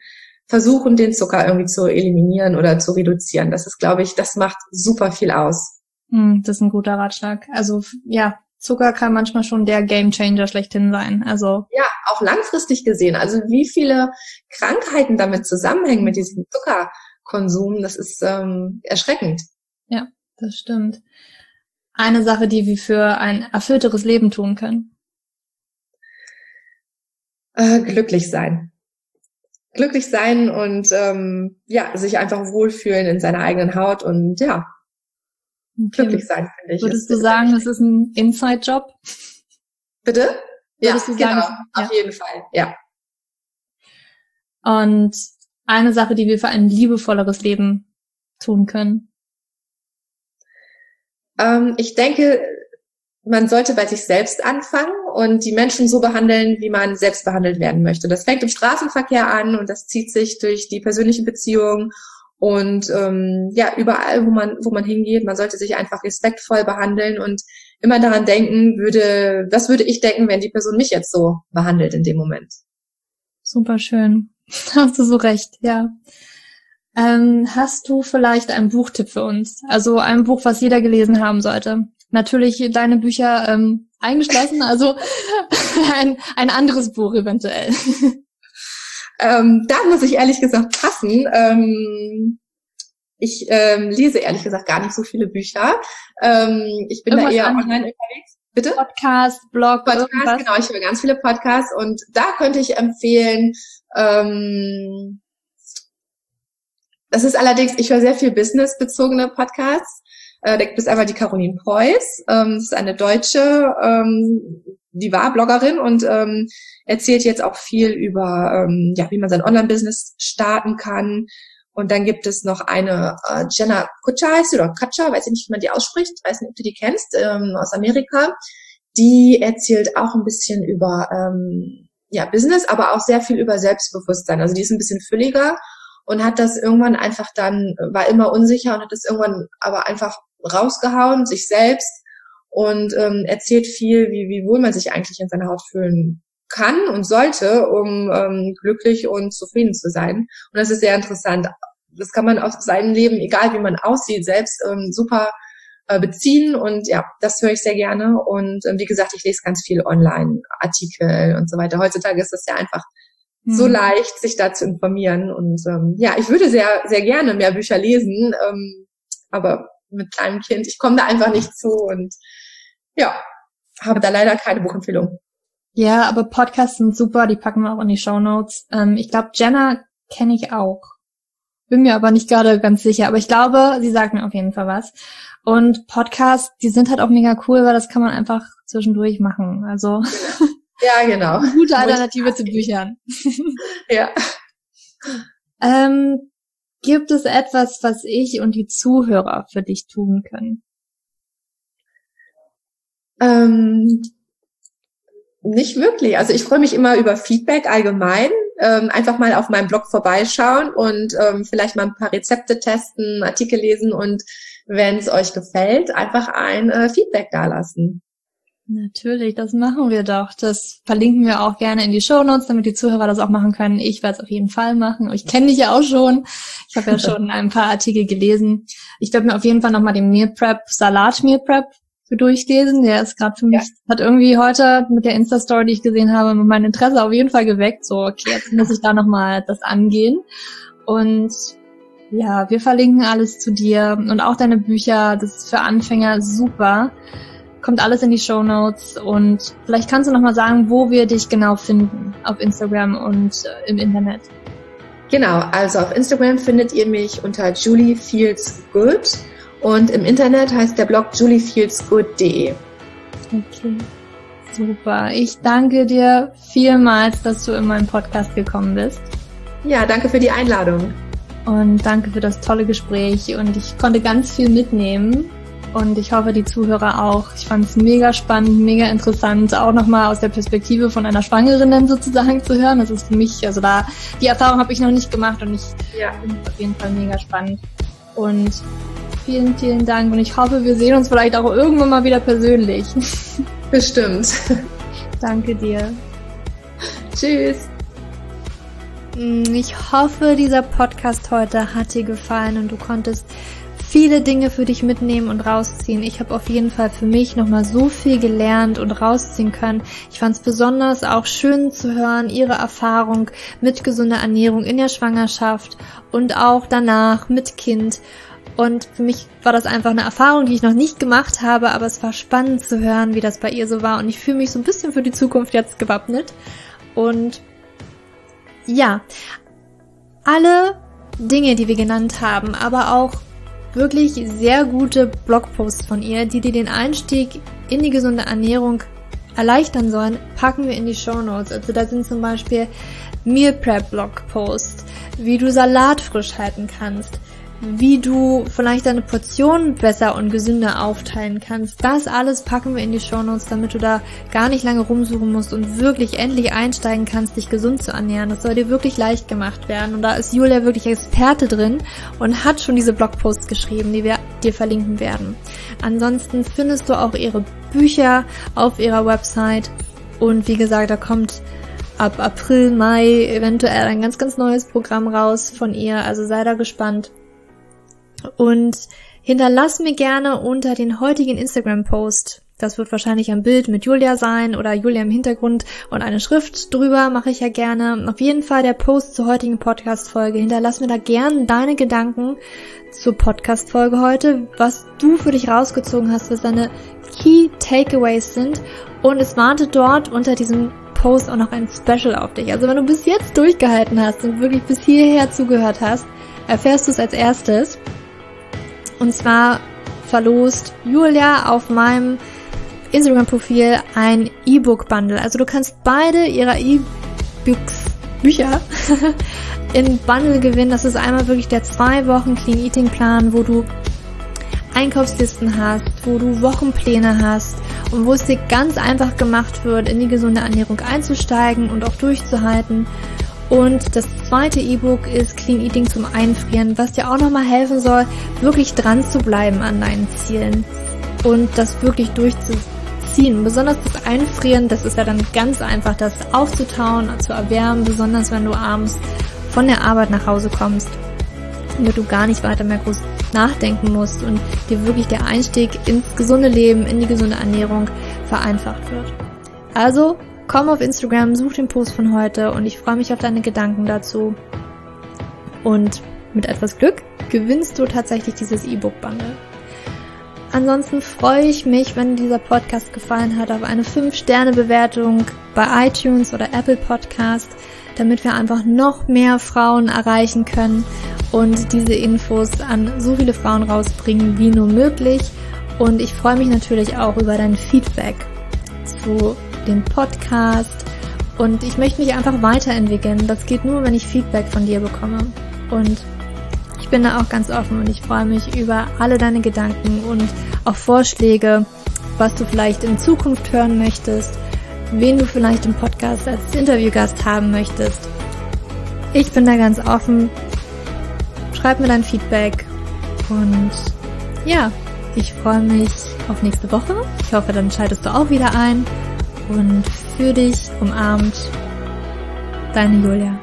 [SPEAKER 2] versuchen, den Zucker irgendwie zu eliminieren oder zu reduzieren. Das ist, glaube ich, das macht super viel aus.
[SPEAKER 1] Mhm, das ist ein guter Ratschlag. Also ja, Zucker kann manchmal schon der Gamechanger schlechthin sein. Also
[SPEAKER 2] ja, auch langfristig gesehen. Also wie viele Krankheiten damit zusammenhängen mit diesem Zuckerkonsum, das ist ähm, erschreckend.
[SPEAKER 1] Ja, das stimmt. Eine Sache, die wir für ein erfüllteres Leben tun können.
[SPEAKER 2] Äh, glücklich sein. Glücklich sein und ähm, ja, sich einfach wohlfühlen in seiner eigenen Haut und ja. Glücklich sein, finde ich.
[SPEAKER 1] Würdest du sagen, das ist ein Inside-Job?
[SPEAKER 2] Bitte? Ja, genau, sagen, auf ja. jeden Fall, ja.
[SPEAKER 1] Und eine Sache, die wir für ein liebevolleres Leben tun können?
[SPEAKER 2] Ähm, ich denke, man sollte bei sich selbst anfangen und die Menschen so behandeln, wie man selbst behandelt werden möchte. Das fängt im Straßenverkehr an und das zieht sich durch die persönlichen Beziehungen und ähm, ja, überall, wo man, wo man hingeht, man sollte sich einfach respektvoll behandeln und immer daran denken, würde, was würde ich denken, wenn die Person mich jetzt so behandelt in dem Moment.
[SPEAKER 1] Super schön. Hast du so recht, ja. Ähm, hast du vielleicht einen Buchtipp für uns? Also ein Buch, was jeder gelesen haben sollte. Natürlich deine Bücher ähm, eingeschlossen, also ein, ein anderes Buch eventuell.
[SPEAKER 2] Ähm, da muss ich ehrlich gesagt passen. Ähm, ich ähm, lese ehrlich gesagt gar nicht so viele Bücher. Ähm, ich bin Irgendwas da eher online unterwegs.
[SPEAKER 1] Bitte? Podcast, Blog,
[SPEAKER 2] Podcast, irgendwas? genau. Ich höre ganz viele Podcasts und da könnte ich empfehlen, ähm, das ist allerdings, ich höre sehr viel businessbezogene Podcasts. Äh, da gibt es einmal die Caroline Preuß, ähm, das ist eine Deutsche, ähm, die war Bloggerin und ähm, erzählt jetzt auch viel über, ähm, ja, wie man sein Online-Business starten kann. Und dann gibt es noch eine äh, Jenna Kutcher heißt sie, oder Kutcher, weiß ich nicht, wie man die ausspricht, weiß nicht, ob du die kennst, ähm, aus Amerika. Die erzählt auch ein bisschen über ähm, ja, Business, aber auch sehr viel über Selbstbewusstsein. Also die ist ein bisschen fülliger und hat das irgendwann einfach dann, war immer unsicher und hat das irgendwann aber einfach rausgehauen, sich selbst und ähm, erzählt viel, wie, wie wohl man sich eigentlich in seiner Haut fühlen kann und sollte, um ähm, glücklich und zufrieden zu sein. Und das ist sehr interessant. Das kann man auf sein Leben, egal wie man aussieht, selbst ähm, super äh, beziehen. Und ja, das höre ich sehr gerne. Und ähm, wie gesagt, ich lese ganz viel Online-Artikel und so weiter. Heutzutage ist das ja einfach mhm. so leicht, sich da zu informieren. Und ähm, ja, ich würde sehr, sehr gerne mehr Bücher lesen. Ähm, aber mit kleinem Kind, ich komme da einfach nicht zu und ja, habe da leider keine Buchempfehlung.
[SPEAKER 1] Ja, aber Podcasts sind super, die packen wir auch in die Show Notes. Ähm, ich glaube, Jenna kenne ich auch. Bin mir aber nicht gerade ganz sicher, aber ich glaube, sie sagt mir auf jeden Fall was. Und Podcasts, die sind halt auch mega cool, weil das kann man einfach zwischendurch machen. Also
[SPEAKER 2] ja, genau.
[SPEAKER 1] Gute Alternative zu Büchern.
[SPEAKER 2] ja.
[SPEAKER 1] Ähm, gibt es etwas, was ich und die Zuhörer für dich tun können?
[SPEAKER 2] Ähm, nicht wirklich. Also ich freue mich immer über Feedback allgemein. Ähm, einfach mal auf meinem Blog vorbeischauen und ähm, vielleicht mal ein paar Rezepte testen, Artikel lesen und wenn es euch gefällt, einfach ein äh, Feedback dalassen.
[SPEAKER 1] Natürlich, das machen wir doch. Das verlinken wir auch gerne in die Show Notes, damit die Zuhörer das auch machen können. Ich werde es auf jeden Fall machen. Ich kenne dich ja auch schon. Ich habe ja schon ein paar Artikel gelesen. Ich werde mir auf jeden Fall nochmal den Meal Prep, Salat Meal Prep durchlesen. Der ist gerade für mich, ja. hat irgendwie heute mit der Insta-Story, die ich gesehen habe, mein Interesse auf jeden Fall geweckt. So, okay, jetzt muss ich da nochmal das angehen. Und ja, wir verlinken alles zu dir und auch deine Bücher. Das ist für Anfänger super. Kommt alles in die Show Notes und vielleicht kannst du nochmal sagen, wo wir dich genau finden auf Instagram und äh, im Internet.
[SPEAKER 2] Genau, also auf Instagram findet ihr mich unter Julie Feels Good und im Internet heißt der Blog juliefeelsgood.de.
[SPEAKER 1] Okay, super. Ich danke dir vielmals, dass du in meinen Podcast gekommen bist.
[SPEAKER 2] Ja, danke für die Einladung.
[SPEAKER 1] Und danke für das tolle Gespräch. Und ich konnte ganz viel mitnehmen. Und ich hoffe, die Zuhörer auch. Ich fand es mega spannend, mega interessant, auch nochmal aus der Perspektive von einer Schwangeren dann sozusagen zu hören. Das ist für mich, also da, die Erfahrung habe ich noch nicht gemacht und ich ja. finde es auf jeden Fall mega spannend. Und vielen, vielen Dank und ich hoffe, wir sehen uns vielleicht auch irgendwann mal wieder persönlich.
[SPEAKER 2] Bestimmt.
[SPEAKER 1] Danke dir.
[SPEAKER 2] Tschüss.
[SPEAKER 1] Mm, ich hoffe, dieser Podcast heute hat dir gefallen und du konntest viele Dinge für dich mitnehmen und rausziehen. Ich habe auf jeden Fall für mich nochmal so viel gelernt und rausziehen können. Ich fand es besonders auch schön zu hören, ihre Erfahrung mit gesunder Ernährung in der Schwangerschaft und auch danach mit Kind. Und für mich war das einfach eine Erfahrung, die ich noch nicht gemacht habe, aber es war spannend zu hören, wie das bei ihr so war. Und ich fühle mich so ein bisschen für die Zukunft jetzt gewappnet. Und ja, alle Dinge, die wir genannt haben, aber auch wirklich sehr gute Blogposts von ihr, die dir den Einstieg in die gesunde Ernährung erleichtern sollen, packen wir in die Show Notes. Also da sind zum Beispiel Meal Prep Blogposts, wie du Salat frisch halten kannst, wie du vielleicht deine Portionen besser und gesünder aufteilen kannst. Das alles packen wir in die Show Notes, damit du da gar nicht lange rumsuchen musst und wirklich endlich einsteigen kannst, dich gesund zu ernähren. Das soll dir wirklich leicht gemacht werden. Und da ist Julia wirklich Experte drin und hat schon diese Blogposts geschrieben, die wir dir verlinken werden. Ansonsten findest du auch ihre Bücher auf ihrer Website. Und wie gesagt, da kommt ab April, Mai eventuell ein ganz, ganz neues Programm raus von ihr. Also sei da gespannt. Und hinterlass mir gerne unter den heutigen Instagram-Post, das wird wahrscheinlich ein Bild mit Julia sein oder Julia im Hintergrund und eine Schrift drüber, mache ich ja gerne. Auf jeden Fall der Post zur heutigen Podcast-Folge. Hinterlass mir da gerne deine Gedanken zur Podcast-Folge heute, was du für dich rausgezogen hast, was deine Key Takeaways sind. Und es wartet dort unter diesem Post auch noch ein Special auf dich. Also wenn du bis jetzt durchgehalten hast und wirklich bis hierher zugehört hast, erfährst du es als erstes. Und zwar verlost Julia auf meinem Instagram-Profil ein E-Book-Bundle. Also du kannst beide ihrer E-Books Bücher in Bundle gewinnen. Das ist einmal wirklich der zwei Wochen Clean Eating Plan, wo du Einkaufslisten hast, wo du Wochenpläne hast und wo es dir ganz einfach gemacht wird, in die gesunde Ernährung einzusteigen und auch durchzuhalten. Und das zweite E-Book ist Clean Eating zum Einfrieren, was dir auch nochmal helfen soll, wirklich dran zu bleiben an deinen Zielen und das wirklich durchzuziehen. Besonders das Einfrieren, das ist ja dann ganz einfach, das aufzutauen, zu erwärmen, besonders wenn du abends von der Arbeit nach Hause kommst, damit du gar nicht weiter mehr groß nachdenken musst und dir wirklich der Einstieg ins gesunde Leben, in die gesunde Ernährung vereinfacht wird. Also komm auf Instagram, such den Post von heute und ich freue mich auf deine Gedanken dazu. Und mit etwas Glück gewinnst du tatsächlich dieses E-Book-Bundle. Ansonsten freue ich mich, wenn dieser Podcast gefallen hat, auf eine 5-Sterne-Bewertung bei iTunes oder Apple Podcast, damit wir einfach noch mehr Frauen erreichen können und diese Infos an so viele Frauen rausbringen wie nur möglich. Und ich freue mich natürlich auch über dein Feedback zu dem Podcast. Und ich möchte mich einfach weiterentwickeln. Das geht nur, wenn ich Feedback von dir bekomme. Und ich bin da auch ganz offen und ich freue mich über alle deine Gedanken und auch Vorschläge, was du vielleicht in Zukunft hören möchtest, wen du vielleicht im Podcast als Interviewgast haben möchtest. Ich bin da ganz offen schreib mir dein Feedback und ja, ich freue mich auf nächste Woche. Ich hoffe, dann schaltest du auch wieder ein und für dich umarmt, deine Julia.